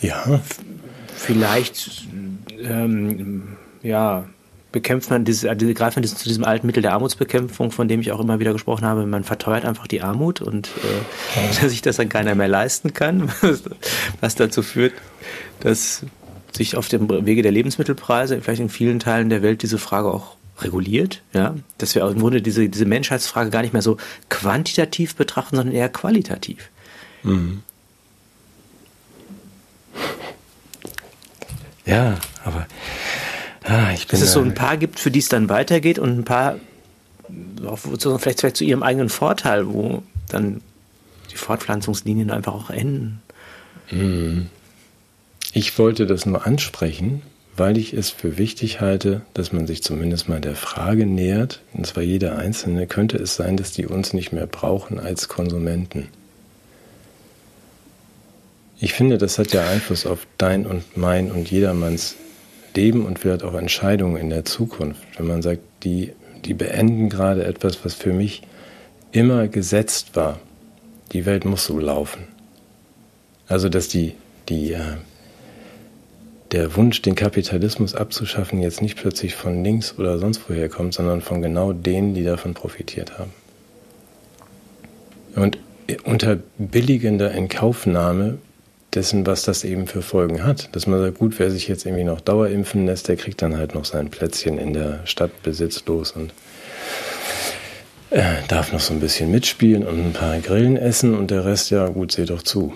Ja. Vielleicht ähm, ja, bekämpft man, dieses, also greift man zu diesem alten Mittel der Armutsbekämpfung, von dem ich auch immer wieder gesprochen habe. Man verteuert einfach die Armut und äh, dass sich das dann keiner mehr leisten kann, was, was dazu führt, dass sich auf dem Wege der Lebensmittelpreise vielleicht in vielen Teilen der Welt diese Frage auch reguliert, ja, dass wir im Grunde diese, diese Menschheitsfrage gar nicht mehr so quantitativ betrachten, sondern eher qualitativ. Mhm. Ja, aber ah, ich bin dass es so ein paar gibt, für die es dann weitergeht und ein paar vielleicht, vielleicht zu ihrem eigenen Vorteil, wo dann die Fortpflanzungslinien einfach auch enden. Mhm. Ich wollte das nur ansprechen, weil ich es für wichtig halte, dass man sich zumindest mal der Frage nähert, und zwar jeder Einzelne, könnte es sein, dass die uns nicht mehr brauchen als Konsumenten. Ich finde, das hat ja Einfluss auf dein und mein und jedermanns Leben und vielleicht auch Entscheidungen in der Zukunft. Wenn man sagt, die, die beenden gerade etwas, was für mich immer gesetzt war. Die Welt muss so laufen. Also, dass die, die, äh, der Wunsch, den Kapitalismus abzuschaffen, jetzt nicht plötzlich von links oder sonst woher kommt, sondern von genau denen, die davon profitiert haben. Und unter billigender Inkaufnahme dessen, was das eben für Folgen hat. Dass man sagt, gut, wer sich jetzt irgendwie noch dauerimpfen lässt, der kriegt dann halt noch sein Plätzchen in der Stadt besitzlos und äh, darf noch so ein bisschen mitspielen und ein paar Grillen essen und der Rest, ja gut, seh doch zu.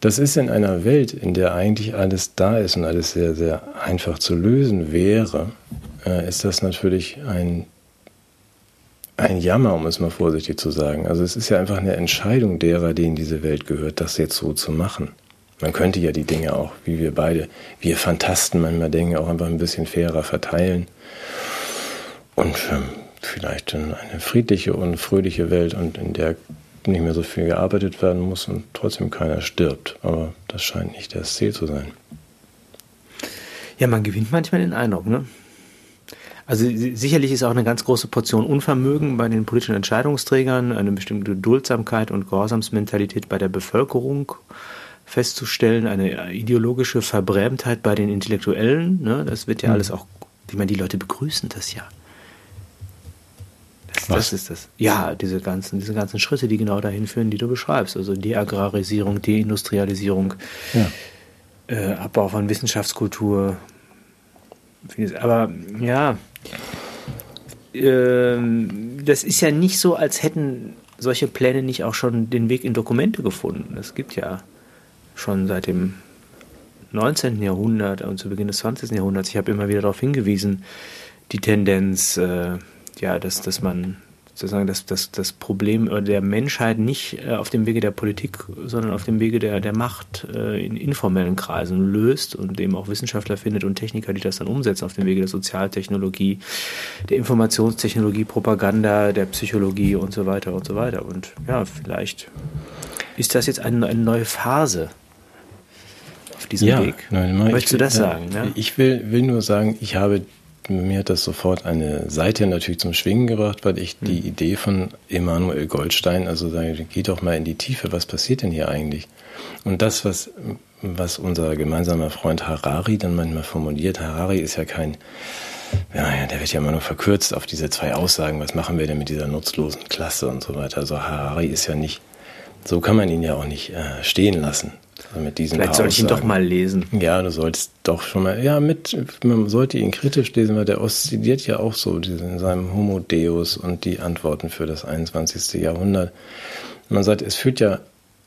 Das ist in einer Welt, in der eigentlich alles da ist und alles sehr, sehr einfach zu lösen wäre, äh, ist das natürlich ein ein Jammer, um es mal vorsichtig zu sagen. Also es ist ja einfach eine Entscheidung derer, denen diese Welt gehört, das jetzt so zu machen. Man könnte ja die Dinge auch, wie wir beide, wir Fantasten manchmal Dinge auch einfach ein bisschen fairer verteilen. Und ähm, vielleicht in eine friedliche und fröhliche Welt und in der nicht mehr so viel gearbeitet werden muss und trotzdem keiner stirbt. Aber das scheint nicht das Ziel zu sein. Ja, man gewinnt manchmal den Eindruck, ne? Also sicherlich ist auch eine ganz große Portion Unvermögen bei den politischen Entscheidungsträgern, eine bestimmte Duldsamkeit und Gehorsamsmentalität bei der Bevölkerung festzustellen, eine ideologische Verbrämtheit bei den Intellektuellen. Ne? Das wird ja mhm. alles auch, wie man die Leute begrüßen das ja. Das, das, ist das. Ja, diese ganzen, diese ganzen Schritte, die genau dahin führen, die du beschreibst. Also Deagrarisierung, Deindustrialisierung, ja. äh, Abbau von Wissenschaftskultur. Aber ja, ähm, das ist ja nicht so, als hätten solche Pläne nicht auch schon den Weg in Dokumente gefunden. Es gibt ja schon seit dem 19. Jahrhundert und zu Beginn des 20. Jahrhunderts, ich habe immer wieder darauf hingewiesen, die Tendenz, äh, ja, dass, dass man sozusagen das, das, das Problem der Menschheit nicht äh, auf dem Wege der Politik, sondern auf dem Wege der, der Macht äh, in informellen Kreisen löst und eben auch Wissenschaftler findet und Techniker, die das dann umsetzen auf dem Wege der Sozialtechnologie, der Informationstechnologie, Propaganda, der Psychologie und so weiter und so weiter. Und ja, vielleicht ist das jetzt eine, eine neue Phase auf diesem ja, Weg. Nein, Möchtest du das sagen? Ja? Ich will, will nur sagen, ich habe mir hat das sofort eine Seite natürlich zum Schwingen gebracht, weil ich die hm. Idee von Emanuel Goldstein, also sage, geh doch mal in die Tiefe, was passiert denn hier eigentlich? Und das, was, was unser gemeinsamer Freund Harari dann manchmal formuliert, Harari ist ja kein, ja, der wird ja immer nur verkürzt auf diese zwei Aussagen, was machen wir denn mit dieser nutzlosen Klasse und so weiter. Also Harari ist ja nicht, so kann man ihn ja auch nicht äh, stehen lassen. Mit diesen Vielleicht soll ich ihn doch mal lesen. Ja, du solltest doch schon mal, ja, mit, man sollte ihn kritisch lesen, weil der oszilliert ja auch so in seinem Homo Deus und die Antworten für das 21. Jahrhundert. Man sagt, es führt ja,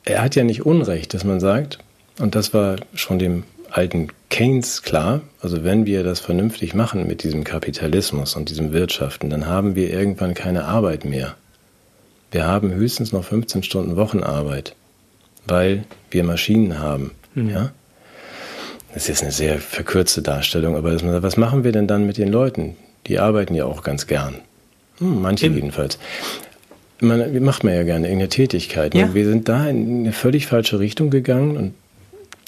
er hat ja nicht Unrecht, dass man sagt, und das war schon dem alten Keynes klar, also wenn wir das vernünftig machen mit diesem Kapitalismus und diesem Wirtschaften, dann haben wir irgendwann keine Arbeit mehr. Wir haben höchstens noch 15 Stunden Wochenarbeit weil wir Maschinen haben. Mhm. Ja? Das ist jetzt eine sehr verkürzte Darstellung, aber was machen wir denn dann mit den Leuten? Die arbeiten ja auch ganz gern. Hm, manche Im jedenfalls. Man macht man ja gerne irgendeine Tätigkeit. Ja. Wir sind da in eine völlig falsche Richtung gegangen und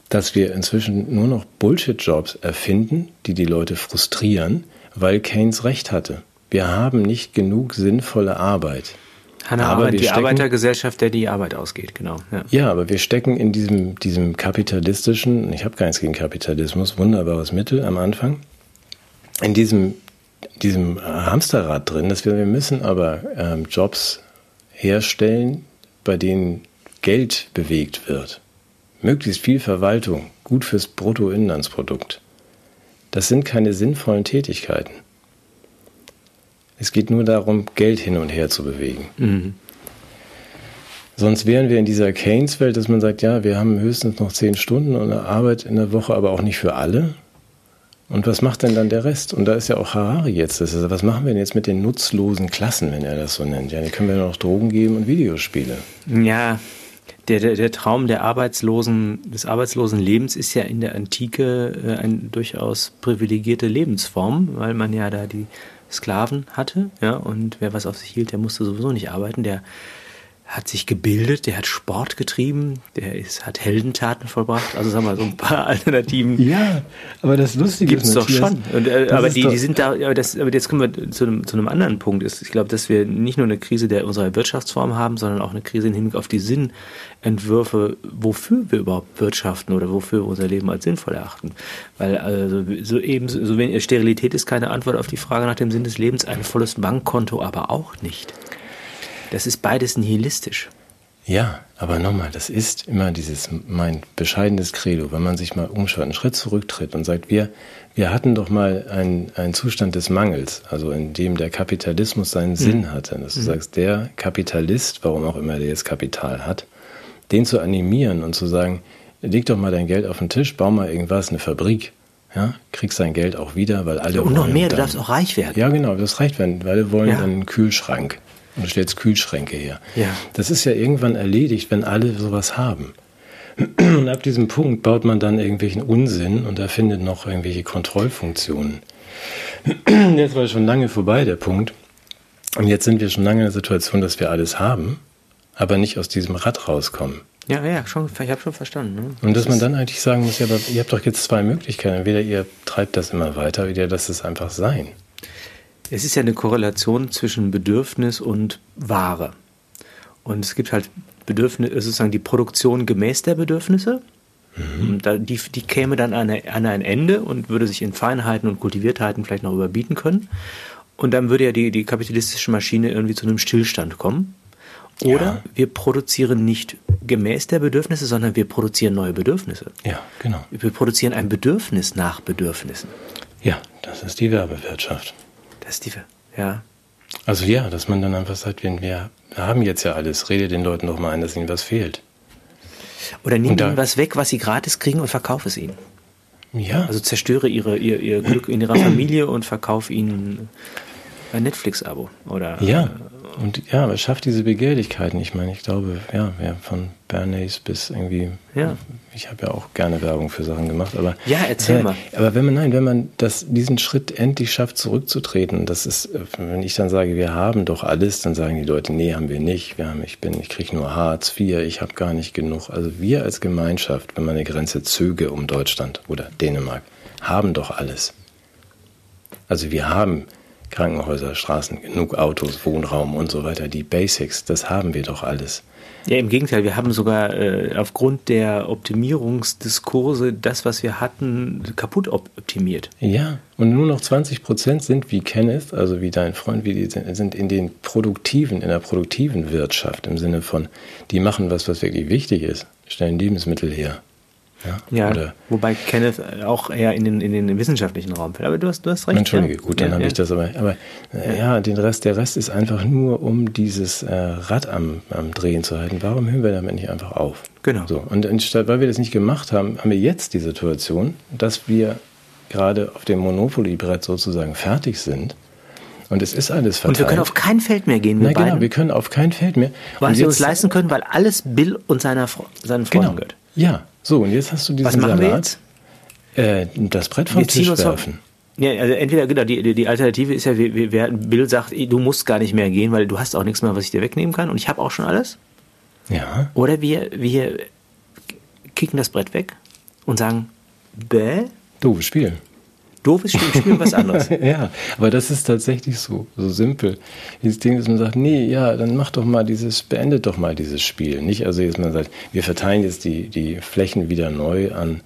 dass wir inzwischen nur noch Bullshit-Jobs erfinden, die die Leute frustrieren, weil Keynes recht hatte. Wir haben nicht genug sinnvolle Arbeit. Hannah aber Arbeit, die stecken, Arbeitergesellschaft, der die Arbeit ausgeht, genau. Ja. ja, aber wir stecken in diesem, diesem kapitalistischen, ich habe gar nichts gegen Kapitalismus, wunderbares Mittel am Anfang, in diesem, diesem Hamsterrad drin, dass wir, wir müssen aber ähm, Jobs herstellen, bei denen Geld bewegt wird. möglichst viel Verwaltung, gut fürs Bruttoinlandsprodukt. Das sind keine sinnvollen Tätigkeiten. Es geht nur darum, Geld hin und her zu bewegen. Mhm. Sonst wären wir in dieser Keynes-Welt, dass man sagt, ja, wir haben höchstens noch zehn Stunden und eine Arbeit in der Woche, aber auch nicht für alle. Und was macht denn dann der Rest? Und da ist ja auch Harari jetzt. Das ist, was machen wir denn jetzt mit den nutzlosen Klassen, wenn er das so nennt? Ja, die können wir noch Drogen geben und Videospiele. Ja, der, der, der Traum der Arbeitslosen, des arbeitslosen Lebens ist ja in der Antike äh, eine durchaus privilegierte Lebensform, weil man ja da die Sklaven hatte, ja, und wer was auf sich hielt, der musste sowieso nicht arbeiten, der hat sich gebildet, der hat Sport getrieben, der ist, hat Heldentaten vollbracht. Also sagen wir so ein paar Alternativen. Ja, aber das Lustige gibt's ist doch schon. Und, äh, aber die, die sind da. Aber, das, aber jetzt kommen wir zu einem, zu einem anderen Punkt. Ist, ich glaube, dass wir nicht nur eine Krise der unserer Wirtschaftsform haben, sondern auch eine Krise im Hinblick auf die Sinnentwürfe, wofür wir überhaupt wirtschaften oder wofür wir unser Leben als sinnvoll erachten. Weil also so eben so wenig Sterilität ist keine Antwort auf die Frage nach dem Sinn des Lebens, ein volles Bankkonto aber auch nicht. Das ist beides nihilistisch. Ja, aber nochmal, das ist immer dieses mein bescheidenes Credo, wenn man sich mal umschaut, einen Schritt zurücktritt und sagt, wir, wir hatten doch mal einen, einen Zustand des Mangels, also in dem der Kapitalismus seinen mhm. Sinn hatte. Dass du mhm. sagst, der Kapitalist, warum auch immer der jetzt Kapital hat, den zu animieren und zu sagen, leg doch mal dein Geld auf den Tisch, bau mal irgendwas, eine Fabrik. Ja, kriegst dein Geld auch wieder, weil alle. Und noch mehr, dann, du darfst auch reich werden. Ja, genau, du darfst reich werden, weil alle wollen ja. dann einen Kühlschrank. Und du stellst Kühlschränke her. Ja. Das ist ja irgendwann erledigt, wenn alle sowas haben. Und ab diesem Punkt baut man dann irgendwelchen Unsinn und erfindet noch irgendwelche Kontrollfunktionen. Jetzt war schon lange vorbei, der Punkt. Und jetzt sind wir schon lange in der Situation, dass wir alles haben, aber nicht aus diesem Rad rauskommen. Ja, ja, schon, ich habe schon verstanden. Ne? Und dass man dann eigentlich sagen muss, ja, aber ihr habt doch jetzt zwei Möglichkeiten. Entweder ihr treibt das immer weiter, oder ihr lasst es einfach sein. Es ist ja eine Korrelation zwischen Bedürfnis und Ware. Und es gibt halt Bedürfnisse, sozusagen die Produktion gemäß der Bedürfnisse. Mhm. Die, die käme dann an, an ein Ende und würde sich in Feinheiten und Kultiviertheiten vielleicht noch überbieten können. Und dann würde ja die, die kapitalistische Maschine irgendwie zu einem Stillstand kommen. Oder ja. wir produzieren nicht gemäß der Bedürfnisse, sondern wir produzieren neue Bedürfnisse. Ja, genau. Wir produzieren ein Bedürfnis nach Bedürfnissen. Ja, das ist die Werbewirtschaft. Die, ja. Also ja, dass man dann einfach sagt, wir, wir haben jetzt ja alles, rede den Leuten doch mal ein, dass ihnen was fehlt. Oder nimm ihnen was weg, was sie gratis kriegen und verkauf es ihnen. Ja. Also zerstöre ihre, ihr, ihr Glück in ihrer Familie und verkauf ihnen ein Netflix-Abo. Oder ja. Und ja, aber schafft diese Begehrlichkeiten. Ich meine, ich glaube, ja, ja von Bernays bis irgendwie. Ja. Ich habe ja auch gerne Werbung für Sachen gemacht, aber. Ja, erzähl äh, mal. Aber wenn man, nein, wenn man das, diesen Schritt endlich schafft, zurückzutreten, das ist, wenn ich dann sage, wir haben doch alles, dann sagen die Leute, nee, haben wir nicht. Wir haben, ich bin, ich kriege nur Hartz IV, ich habe gar nicht genug. Also wir als Gemeinschaft, wenn man eine Grenze zöge um Deutschland oder Dänemark, haben doch alles. Also wir haben Krankenhäuser, Straßen, genug Autos, Wohnraum und so weiter. Die Basics, das haben wir doch alles. Ja, im Gegenteil, wir haben sogar äh, aufgrund der Optimierungsdiskurse das, was wir hatten, kaputt optimiert. Ja, und nur noch 20 Prozent sind wie Kenneth, also wie dein Freund, wie die sind in den produktiven, in der produktiven Wirtschaft im Sinne von, die machen was, was wirklich wichtig ist, stellen Lebensmittel her. Ja, ja wobei Kenneth auch eher in den, in den wissenschaftlichen Raum fällt. Aber du hast, du hast recht. Entschuldige, ja. gut, dann ja, habe ich das aber. Aber äh, ja. den Rest, der Rest ist einfach nur, um dieses äh, Rad am, am Drehen zu halten. Warum hören wir damit nicht einfach auf? Genau. So, und anstatt, weil wir das nicht gemacht haben, haben wir jetzt die Situation, dass wir gerade auf dem Monopoly-Brett sozusagen fertig sind. Und es ist alles verteilt. Und wir können auf kein Feld mehr gehen, wir Na, genau, wir können auf kein Feld mehr. Was wir uns leisten können, weil alles Bill und seiner, seinen Freunden genau. gehört. Ja, so, und jetzt hast du diesen Was machen Salat. Wir jetzt? Äh, das Brett vom Tisch werfen. Ja, also entweder genau, die, die Alternative ist ja, wir, wir, Bill sagt, du musst gar nicht mehr gehen, weil du hast auch nichts mehr, was ich dir wegnehmen kann und ich habe auch schon alles. Ja. Oder wir, wir kicken das Brett weg und sagen, bäh. Doofes Spiel doofes Spiel, spielen was anderes. ja, aber das ist tatsächlich so, so simpel. Dieses Ding, dass man sagt, nee, ja, dann mach doch mal dieses, beendet doch mal dieses Spiel. Nicht also, dass man sagt, wir verteilen jetzt die, die Flächen wieder neu an,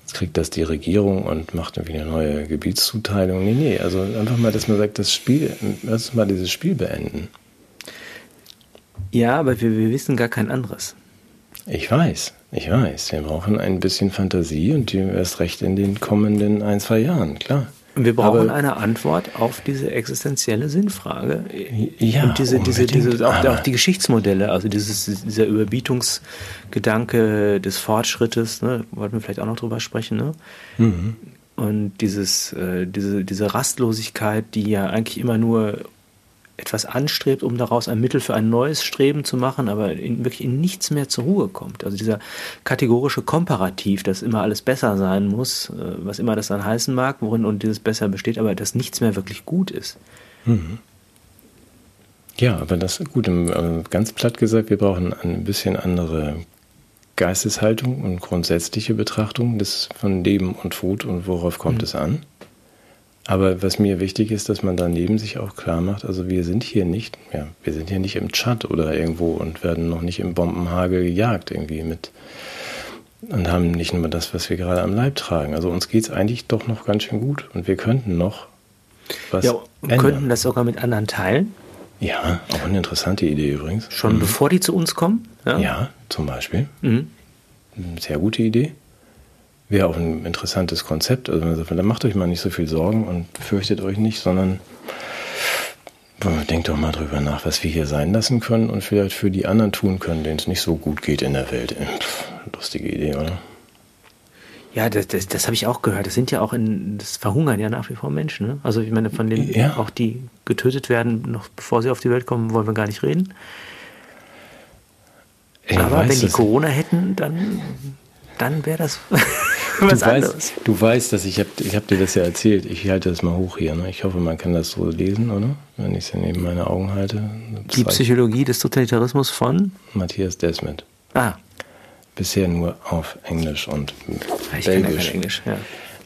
jetzt kriegt das die Regierung und macht irgendwie eine neue Gebietszuteilung. Nee, nee, also einfach mal, dass man sagt, das Spiel, lass uns mal dieses Spiel beenden. Ja, aber wir, wir wissen gar kein anderes. Ich weiß. Ich weiß, wir brauchen ein bisschen Fantasie und die erst recht in den kommenden ein, zwei Jahren, klar. Wir brauchen Aber, eine Antwort auf diese existenzielle Sinnfrage. Ja, und diese, diese, diese, auch, auch, die Geschichtsmodelle, also dieses, dieser Überbietungsgedanke des Fortschrittes, ne, wollten wir vielleicht auch noch drüber sprechen, ne? Mhm. Und dieses, äh, diese, diese Rastlosigkeit, die ja eigentlich immer nur etwas anstrebt, um daraus ein Mittel für ein neues Streben zu machen, aber in, wirklich in nichts mehr zur Ruhe kommt. Also dieser kategorische Komparativ, dass immer alles besser sein muss, äh, was immer das dann heißen mag, worin und dieses besser besteht, aber dass nichts mehr wirklich gut ist. Mhm. Ja, aber das ist gut. Äh, ganz platt gesagt, wir brauchen ein bisschen andere Geisteshaltung und grundsätzliche Betrachtung des, von Leben und Tod und worauf kommt mhm. es an. Aber was mir wichtig ist, dass man daneben sich auch klar macht, also wir sind hier nicht, ja, wir sind hier nicht im Tschad oder irgendwo und werden noch nicht im Bombenhagel gejagt irgendwie mit und haben nicht nur das, was wir gerade am Leib tragen. Also uns geht es eigentlich doch noch ganz schön gut und wir könnten noch was Ja, und könnten das sogar mit anderen teilen. Ja, auch eine interessante Idee übrigens. Schon mhm. bevor die zu uns kommen? Ja, ja zum Beispiel. Mhm. Sehr gute Idee wäre auch ein interessantes Konzept. Also man sagt, dann macht euch mal nicht so viel Sorgen und fürchtet euch nicht, sondern denkt doch mal drüber nach, was wir hier sein lassen können und vielleicht für die anderen tun können, denen es nicht so gut geht in der Welt. Pff, lustige Idee, oder? Ja, das, das, das habe ich auch gehört. Das sind ja auch in, das verhungern ja nach wie vor Menschen. Ne? Also ich meine, von denen ja. auch die getötet werden, noch bevor sie auf die Welt kommen, wollen wir gar nicht reden. Ich Aber wenn die Corona hätten, dann, dann wäre das was du anderes. Weißt, du weißt, dass ich habe ich hab dir das ja erzählt. Ich halte das mal hoch hier. Ne? Ich hoffe, man kann das so lesen, oder? Wenn ich es ja neben meine Augen halte. Die Psychologie des Totalitarismus von? Matthias Desmet. Ah. Bisher nur auf Englisch und ich Belgisch. Ja Englisch, ja.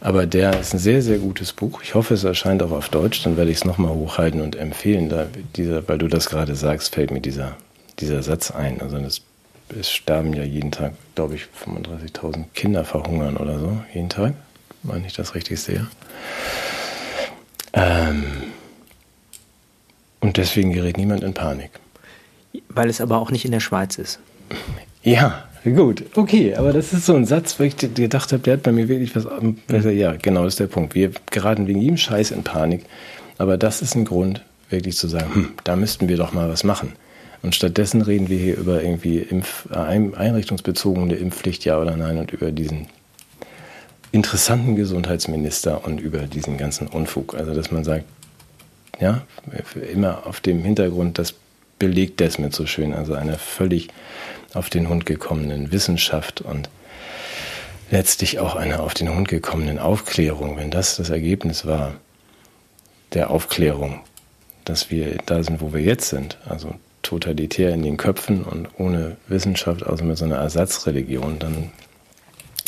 Aber der ist ein sehr, sehr gutes Buch. Ich hoffe, es erscheint auch auf Deutsch. Dann werde ich es nochmal hochhalten und empfehlen. Da dieser, weil du das gerade sagst, fällt mir dieser, dieser Satz ein. Also das es sterben ja jeden Tag, glaube ich, 35.000 Kinder verhungern oder so, jeden Tag, wenn ich das richtig sehe. Ähm, und deswegen gerät niemand in Panik. Weil es aber auch nicht in der Schweiz ist. Ja, gut, okay, aber das ist so ein Satz, wo ich gedacht habe, der hat bei mir wirklich was. Ja, genau, das ist der Punkt. Wir geraten wegen jedem Scheiß in Panik, aber das ist ein Grund, wirklich zu sagen, hm, da müssten wir doch mal was machen. Und stattdessen reden wir hier über irgendwie Impf, einrichtungsbezogene Impfpflicht, ja oder nein, und über diesen interessanten Gesundheitsminister und über diesen ganzen Unfug. Also, dass man sagt, ja, immer auf dem Hintergrund, das belegt das mit so schön, also einer völlig auf den Hund gekommenen Wissenschaft und letztlich auch einer auf den Hund gekommenen Aufklärung, wenn das das Ergebnis war der Aufklärung, dass wir da sind, wo wir jetzt sind, also totalitär in den Köpfen und ohne Wissenschaft, also mit so einer Ersatzreligion, dann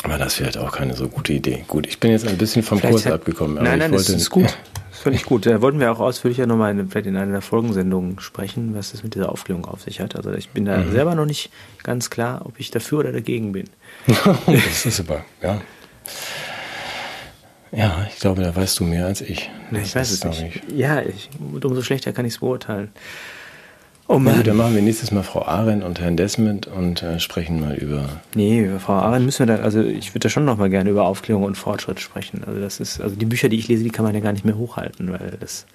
war das vielleicht auch keine so gute Idee. Gut, ich bin jetzt ein bisschen vom vielleicht Kurs hat, abgekommen. nein, nein, das ist gut. Das finde ich gut. Da wollten wir auch ausführlicher nochmal in, vielleicht in einer der Folgensendungen sprechen, was das mit dieser Aufklärung auf sich hat. Also ich bin da mhm. selber noch nicht ganz klar, ob ich dafür oder dagegen bin. das ist super, ja. Ja, ich glaube, da weißt du mehr als ich. Ich weiß es nicht. Ja, ich, umso schlechter kann ich es beurteilen. Oh Mann. Gut, dann machen wir nächstes Mal Frau Arendt und Herrn Desmond und äh, sprechen mal über. Nee, über Frau Arendt müssen wir da, also ich würde da schon noch mal gerne über Aufklärung und Fortschritt sprechen. Also das ist, also die Bücher, die ich lese, die kann man ja gar nicht mehr hochhalten, weil das.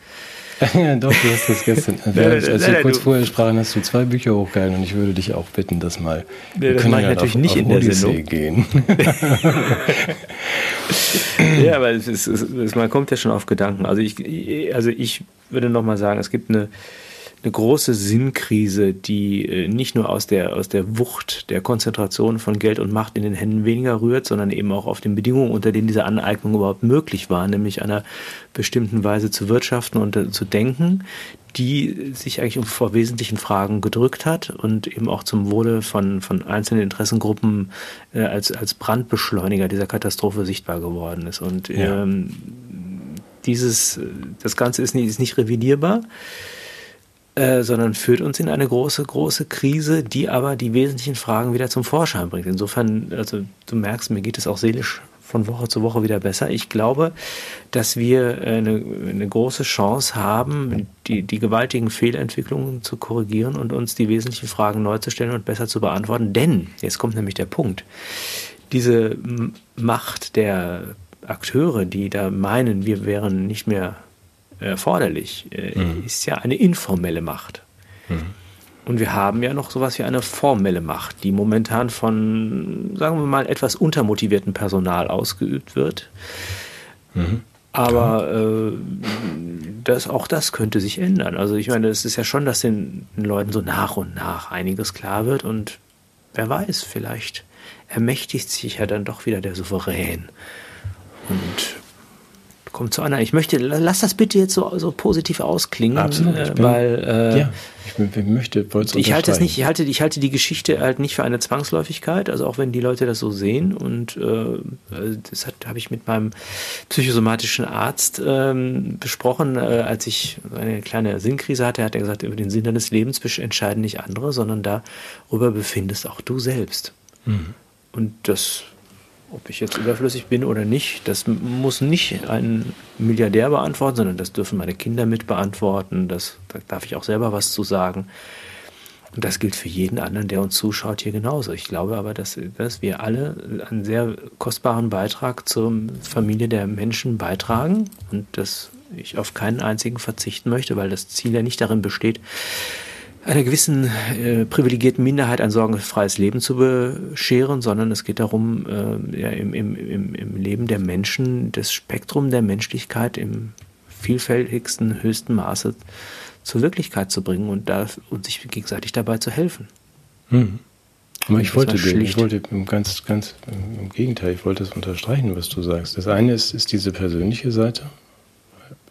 ja, doch, du hast das gestern. als, als wir kurz vorher sprachen, hast du zwei Bücher hochgehalten und ich würde dich auch bitten, das mal. Nee, das mache ich natürlich auf, nicht auf in Odyssee der Sendung. gehen. ja, aber es ist, es ist, man kommt ja schon auf Gedanken. Also ich, also ich würde noch mal sagen, es gibt eine eine große Sinnkrise, die äh, nicht nur aus der, aus der Wucht der Konzentration von Geld und Macht in den Händen weniger rührt, sondern eben auch auf den Bedingungen, unter denen diese Aneignung überhaupt möglich war, nämlich einer bestimmten Weise zu wirtschaften und äh, zu denken, die sich eigentlich vor wesentlichen Fragen gedrückt hat und eben auch zum Wohle von, von einzelnen Interessengruppen äh, als, als Brandbeschleuniger dieser Katastrophe sichtbar geworden ist. Und ja. ähm, dieses, das Ganze ist nicht, ist nicht revidierbar. Äh, sondern führt uns in eine große, große Krise, die aber die wesentlichen Fragen wieder zum Vorschein bringt. Insofern, also du merkst, mir geht es auch seelisch von Woche zu Woche wieder besser. Ich glaube, dass wir eine, eine große Chance haben, die, die gewaltigen Fehlentwicklungen zu korrigieren und uns die wesentlichen Fragen neu zu stellen und besser zu beantworten. Denn, jetzt kommt nämlich der Punkt, diese Macht der Akteure, die da meinen, wir wären nicht mehr erforderlich, äh, mhm. ist ja eine informelle Macht. Mhm. Und wir haben ja noch sowas wie eine formelle Macht, die momentan von, sagen wir mal, etwas untermotiviertem Personal ausgeübt wird. Mhm. Aber äh, das, auch das könnte sich ändern. Also ich meine, es ist ja schon, dass den, den Leuten so nach und nach einiges klar wird und wer weiß, vielleicht ermächtigt sich ja dann doch wieder der Souverän. Und kommt zu einer. Ich möchte, lass das bitte jetzt so, so positiv ausklingen, Absolut, äh, bin, weil äh, ja, ich bin, möchte, ich halte es nicht, ich halte, ich halte die Geschichte halt nicht für eine Zwangsläufigkeit, also auch wenn die Leute das so sehen und äh, das habe ich mit meinem psychosomatischen Arzt ähm, besprochen, äh, als ich eine kleine Sinnkrise hatte, hat er gesagt, über den Sinn deines Lebens entscheiden nicht andere, sondern darüber befindest auch du selbst. Mhm. Und das ob ich jetzt überflüssig bin oder nicht, das muss nicht ein Milliardär beantworten, sondern das dürfen meine Kinder mit beantworten. Das, da darf ich auch selber was zu sagen. Und das gilt für jeden anderen, der uns zuschaut, hier genauso. Ich glaube aber, dass, dass wir alle einen sehr kostbaren Beitrag zur Familie der Menschen beitragen und dass ich auf keinen einzigen verzichten möchte, weil das Ziel ja nicht darin besteht, einer gewissen äh, privilegierten Minderheit ein sorgenfreies Leben zu bescheren, sondern es geht darum, äh, ja, im, im, im Leben der Menschen das Spektrum der Menschlichkeit im vielfältigsten, höchsten Maße zur Wirklichkeit zu bringen und, da, und sich gegenseitig dabei zu helfen. Hm. Aber ich wollte, den, ich wollte ganz, ganz im Gegenteil, ich wollte es unterstreichen, was du sagst. Das eine ist, ist diese persönliche Seite,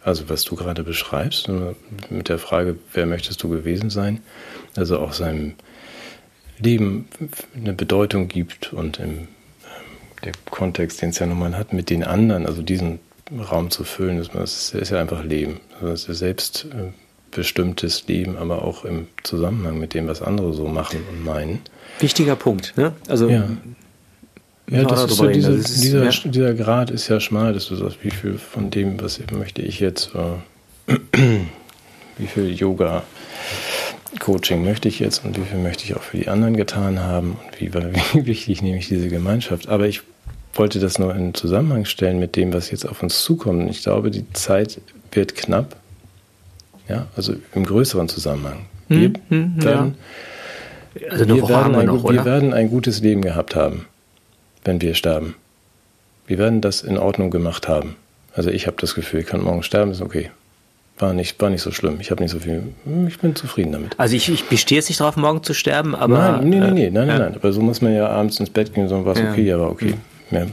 also was du gerade beschreibst, mit der Frage, wer möchtest du gewesen sein, also auch seinem Leben eine Bedeutung gibt und im der Kontext, den es ja nun mal hat, mit den anderen, also diesen Raum zu füllen, ist, das ist ja einfach Leben. Also das ist selbstbestimmtes Leben, aber auch im Zusammenhang mit dem, was andere so machen und meinen. Wichtiger Punkt, ne? Also ja. Ja, das ist so diese, das ist, dieser, ja. dieser Grad ist ja schmal, dass du sagst, wie viel von dem, was möchte ich jetzt, äh, wie viel Yoga Coaching möchte ich jetzt und wie viel möchte ich auch für die anderen getan haben und wie, wie wichtig nehme ich diese Gemeinschaft. Aber ich wollte das nur in Zusammenhang stellen mit dem, was jetzt auf uns zukommt. Ich glaube, die Zeit wird knapp. Ja, also im größeren Zusammenhang. Wir, hm, hm, werden, ja. also wir, werden ein, noch, wir werden ein gutes Leben gehabt haben wenn wir sterben. Wir werden das in Ordnung gemacht haben. Also ich habe das Gefühl, ich kann morgen sterben, ist okay. War nicht, war nicht so schlimm. Ich habe nicht so viel. Ich bin zufrieden damit. Also ich, ich bestehe jetzt nicht darauf, morgen zu sterben, aber. Nein, nee, nee, nee, nein, nein, nein. Aber so muss man ja abends ins Bett gehen und sagen, war es ja. okay, ja, war okay. Ja,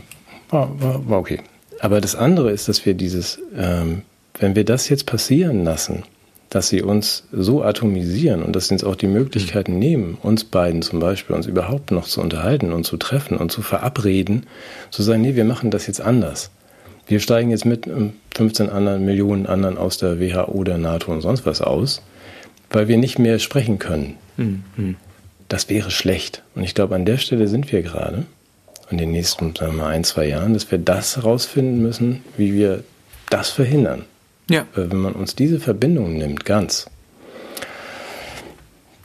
war, war, war okay. Aber das andere ist, dass wir dieses, ähm, wenn wir das jetzt passieren lassen, dass sie uns so atomisieren und dass sie uns auch die Möglichkeiten nehmen, uns beiden zum Beispiel, uns überhaupt noch zu unterhalten und zu treffen und zu verabreden, zu sagen, nee, wir machen das jetzt anders. Wir steigen jetzt mit 15 anderen Millionen anderen aus der WHO, der NATO und sonst was aus, weil wir nicht mehr sprechen können. Mhm. Das wäre schlecht. Und ich glaube, an der Stelle sind wir gerade, in den nächsten, sagen wir mal, ein, zwei Jahren, dass wir das herausfinden müssen, wie wir das verhindern. Ja. Äh, wenn man uns diese Verbindung nimmt, ganz,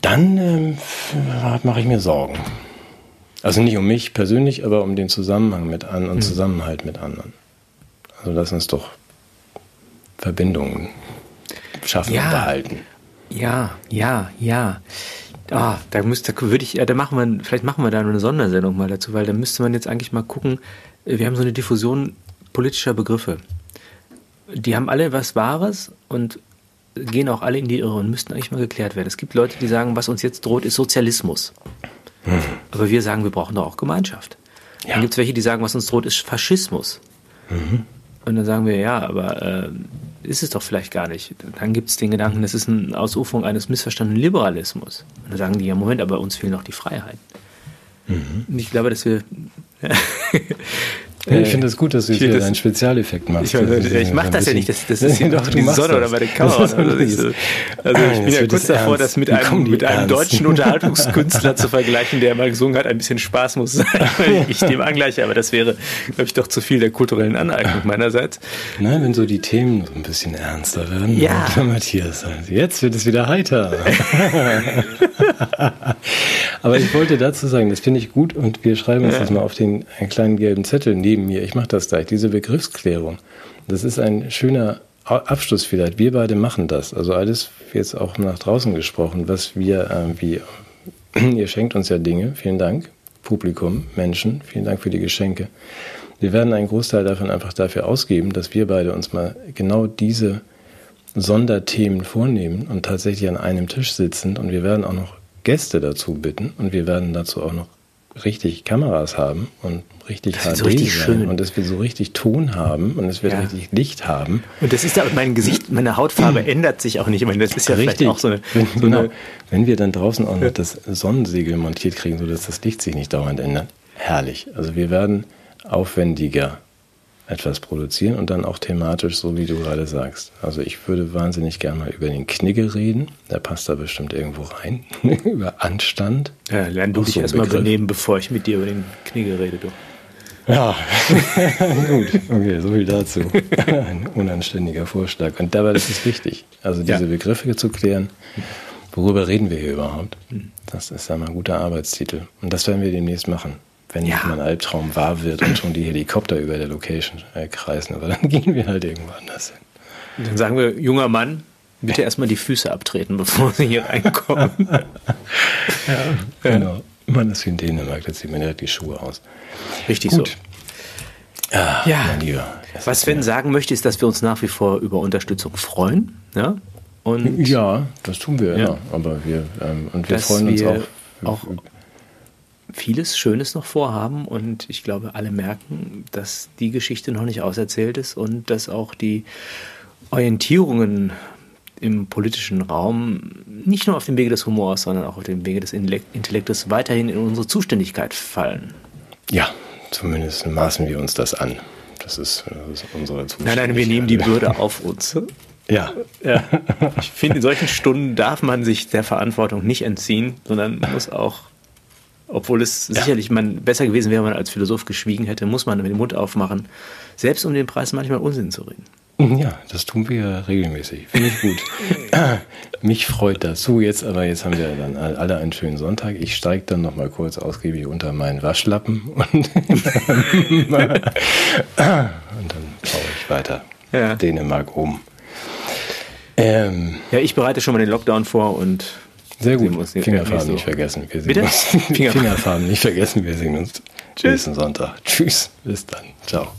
dann ähm, mache ich mir Sorgen. Also nicht um mich persönlich, aber um den Zusammenhang mit anderen und mhm. Zusammenhalt mit anderen. Also lass uns doch Verbindungen schaffen ja. und behalten. Ja, ja, ja. Ah, da müsste, würde ich, da machen wir, vielleicht machen wir da eine Sondersendung mal dazu, weil da müsste man jetzt eigentlich mal gucken. Wir haben so eine Diffusion politischer Begriffe die haben alle was Wahres und gehen auch alle in die Irre und müssten eigentlich mal geklärt werden. Es gibt Leute, die sagen, was uns jetzt droht, ist Sozialismus. Mhm. Aber wir sagen, wir brauchen doch auch Gemeinschaft. Ja. Dann gibt es welche, die sagen, was uns droht, ist Faschismus. Mhm. Und dann sagen wir, ja, aber äh, ist es doch vielleicht gar nicht. Dann gibt es den Gedanken, das ist eine Ausuferung eines missverstandenen Liberalismus. Und dann sagen die, ja, Moment, aber uns fehlen noch die Freiheiten. Mhm. Und ich glaube, dass wir Ja, ich finde es das gut, dass du hier einen Spezialeffekt machst. Ich, ich mache das ja nicht, das, das ist doch die Sonne das. oder meine Kamera. Also, also ich bin ja kurz davor, das mit einem, mit einem deutschen Unterhaltungskünstler zu vergleichen, der mal gesungen hat, ein bisschen Spaß muss sein, weil ich dem angleiche, aber das wäre, glaube ich, doch zu viel der kulturellen Aneignung meinerseits. Nein, wenn so die Themen so ein bisschen ernster werden. Ja. Matthias, jetzt wird es wieder heiter. aber ich wollte dazu sagen, das finde ich gut und wir schreiben uns ja. das mal auf den einen kleinen gelben Zettel neben neben mir. Ich mache das gleich, diese Begriffsklärung. Das ist ein schöner Abschluss vielleicht. Wir beide machen das. Also alles jetzt auch nach draußen gesprochen, was wir, äh, wie, ihr schenkt uns ja Dinge. Vielen Dank. Publikum, Menschen, vielen Dank für die Geschenke. Wir werden einen Großteil davon einfach dafür ausgeben, dass wir beide uns mal genau diese Sonderthemen vornehmen und tatsächlich an einem Tisch sitzen und wir werden auch noch Gäste dazu bitten und wir werden dazu auch noch richtig Kameras haben und richtig HD so richtig sein schön. und dass wir so richtig Ton haben und dass wir ja. richtig Licht haben. Und das ist da, mein Gesicht, meine Hautfarbe ändert sich auch nicht. Ich meine, das ist ja richtig. auch so eine, wenn, so genau. eine wenn wir dann draußen auch noch das Sonnensegel montiert kriegen, sodass das Licht sich nicht dauernd ändert, herrlich. Also wir werden aufwendiger etwas produzieren und dann auch thematisch, so wie du gerade sagst. Also ich würde wahnsinnig gerne mal über den Knigge reden. Der passt da bestimmt irgendwo rein. über Anstand. Ja, lern du dich so erstmal benehmen, bevor ich mit dir über den Knigge rede, du. Ja, gut. Okay, so viel dazu. Ein unanständiger Vorschlag. Und dabei ist es wichtig, also diese ja. Begriffe zu klären. Worüber reden wir hier überhaupt? Das ist ja mal ein guter Arbeitstitel. Und das werden wir demnächst machen wenn ja. mein Albtraum wahr wird und schon die Helikopter über der Location äh, kreisen. Aber dann gehen wir halt irgendwo anders hin. Dann sagen wir, junger Mann, bitte erstmal die Füße abtreten, bevor Sie hier reinkommen. ja, genau. Man ist wie in Dänemark, da zieht man direkt die Schuhe aus. Richtig Gut. so. Ah, ja. Was Sven sagen möchte, ist, dass wir uns nach wie vor über Unterstützung freuen. Ja, und ja das tun wir, ja. ja. Aber wir, ähm, und wir freuen uns auch, auch vieles Schönes noch vorhaben und ich glaube, alle merken, dass die Geschichte noch nicht auserzählt ist und dass auch die Orientierungen im politischen Raum nicht nur auf dem Wege des Humors, sondern auch auf dem Wege des Intellektes weiterhin in unsere Zuständigkeit fallen. Ja, zumindest maßen wir uns das an. Das ist, das ist unsere Zuständigkeit. Nein, nein, wir nehmen die Bürde auf uns. Ja. ja. Ich finde, in solchen Stunden darf man sich der Verantwortung nicht entziehen, sondern muss auch obwohl es ja. sicherlich man besser gewesen wäre, wenn man als Philosoph geschwiegen hätte, muss man den Mund aufmachen, selbst um den Preis manchmal Unsinn zu reden. Ja, das tun wir regelmäßig. Finde ich gut. Mich freut das. So, jetzt aber, jetzt haben wir dann alle einen schönen Sonntag. Ich steige dann noch mal kurz ausgiebig unter meinen Waschlappen und, und dann schaue ich weiter. Ja. Dänemark um. Ähm, ja, ich bereite schon mal den Lockdown vor und sehr gut. Muss, Fingerfarben nicht vergessen. Wir sehen Bitte? Uns. Fingerfarben nicht vergessen. Wir sehen uns Tschüss. nächsten Sonntag. Tschüss. Bis dann. Ciao.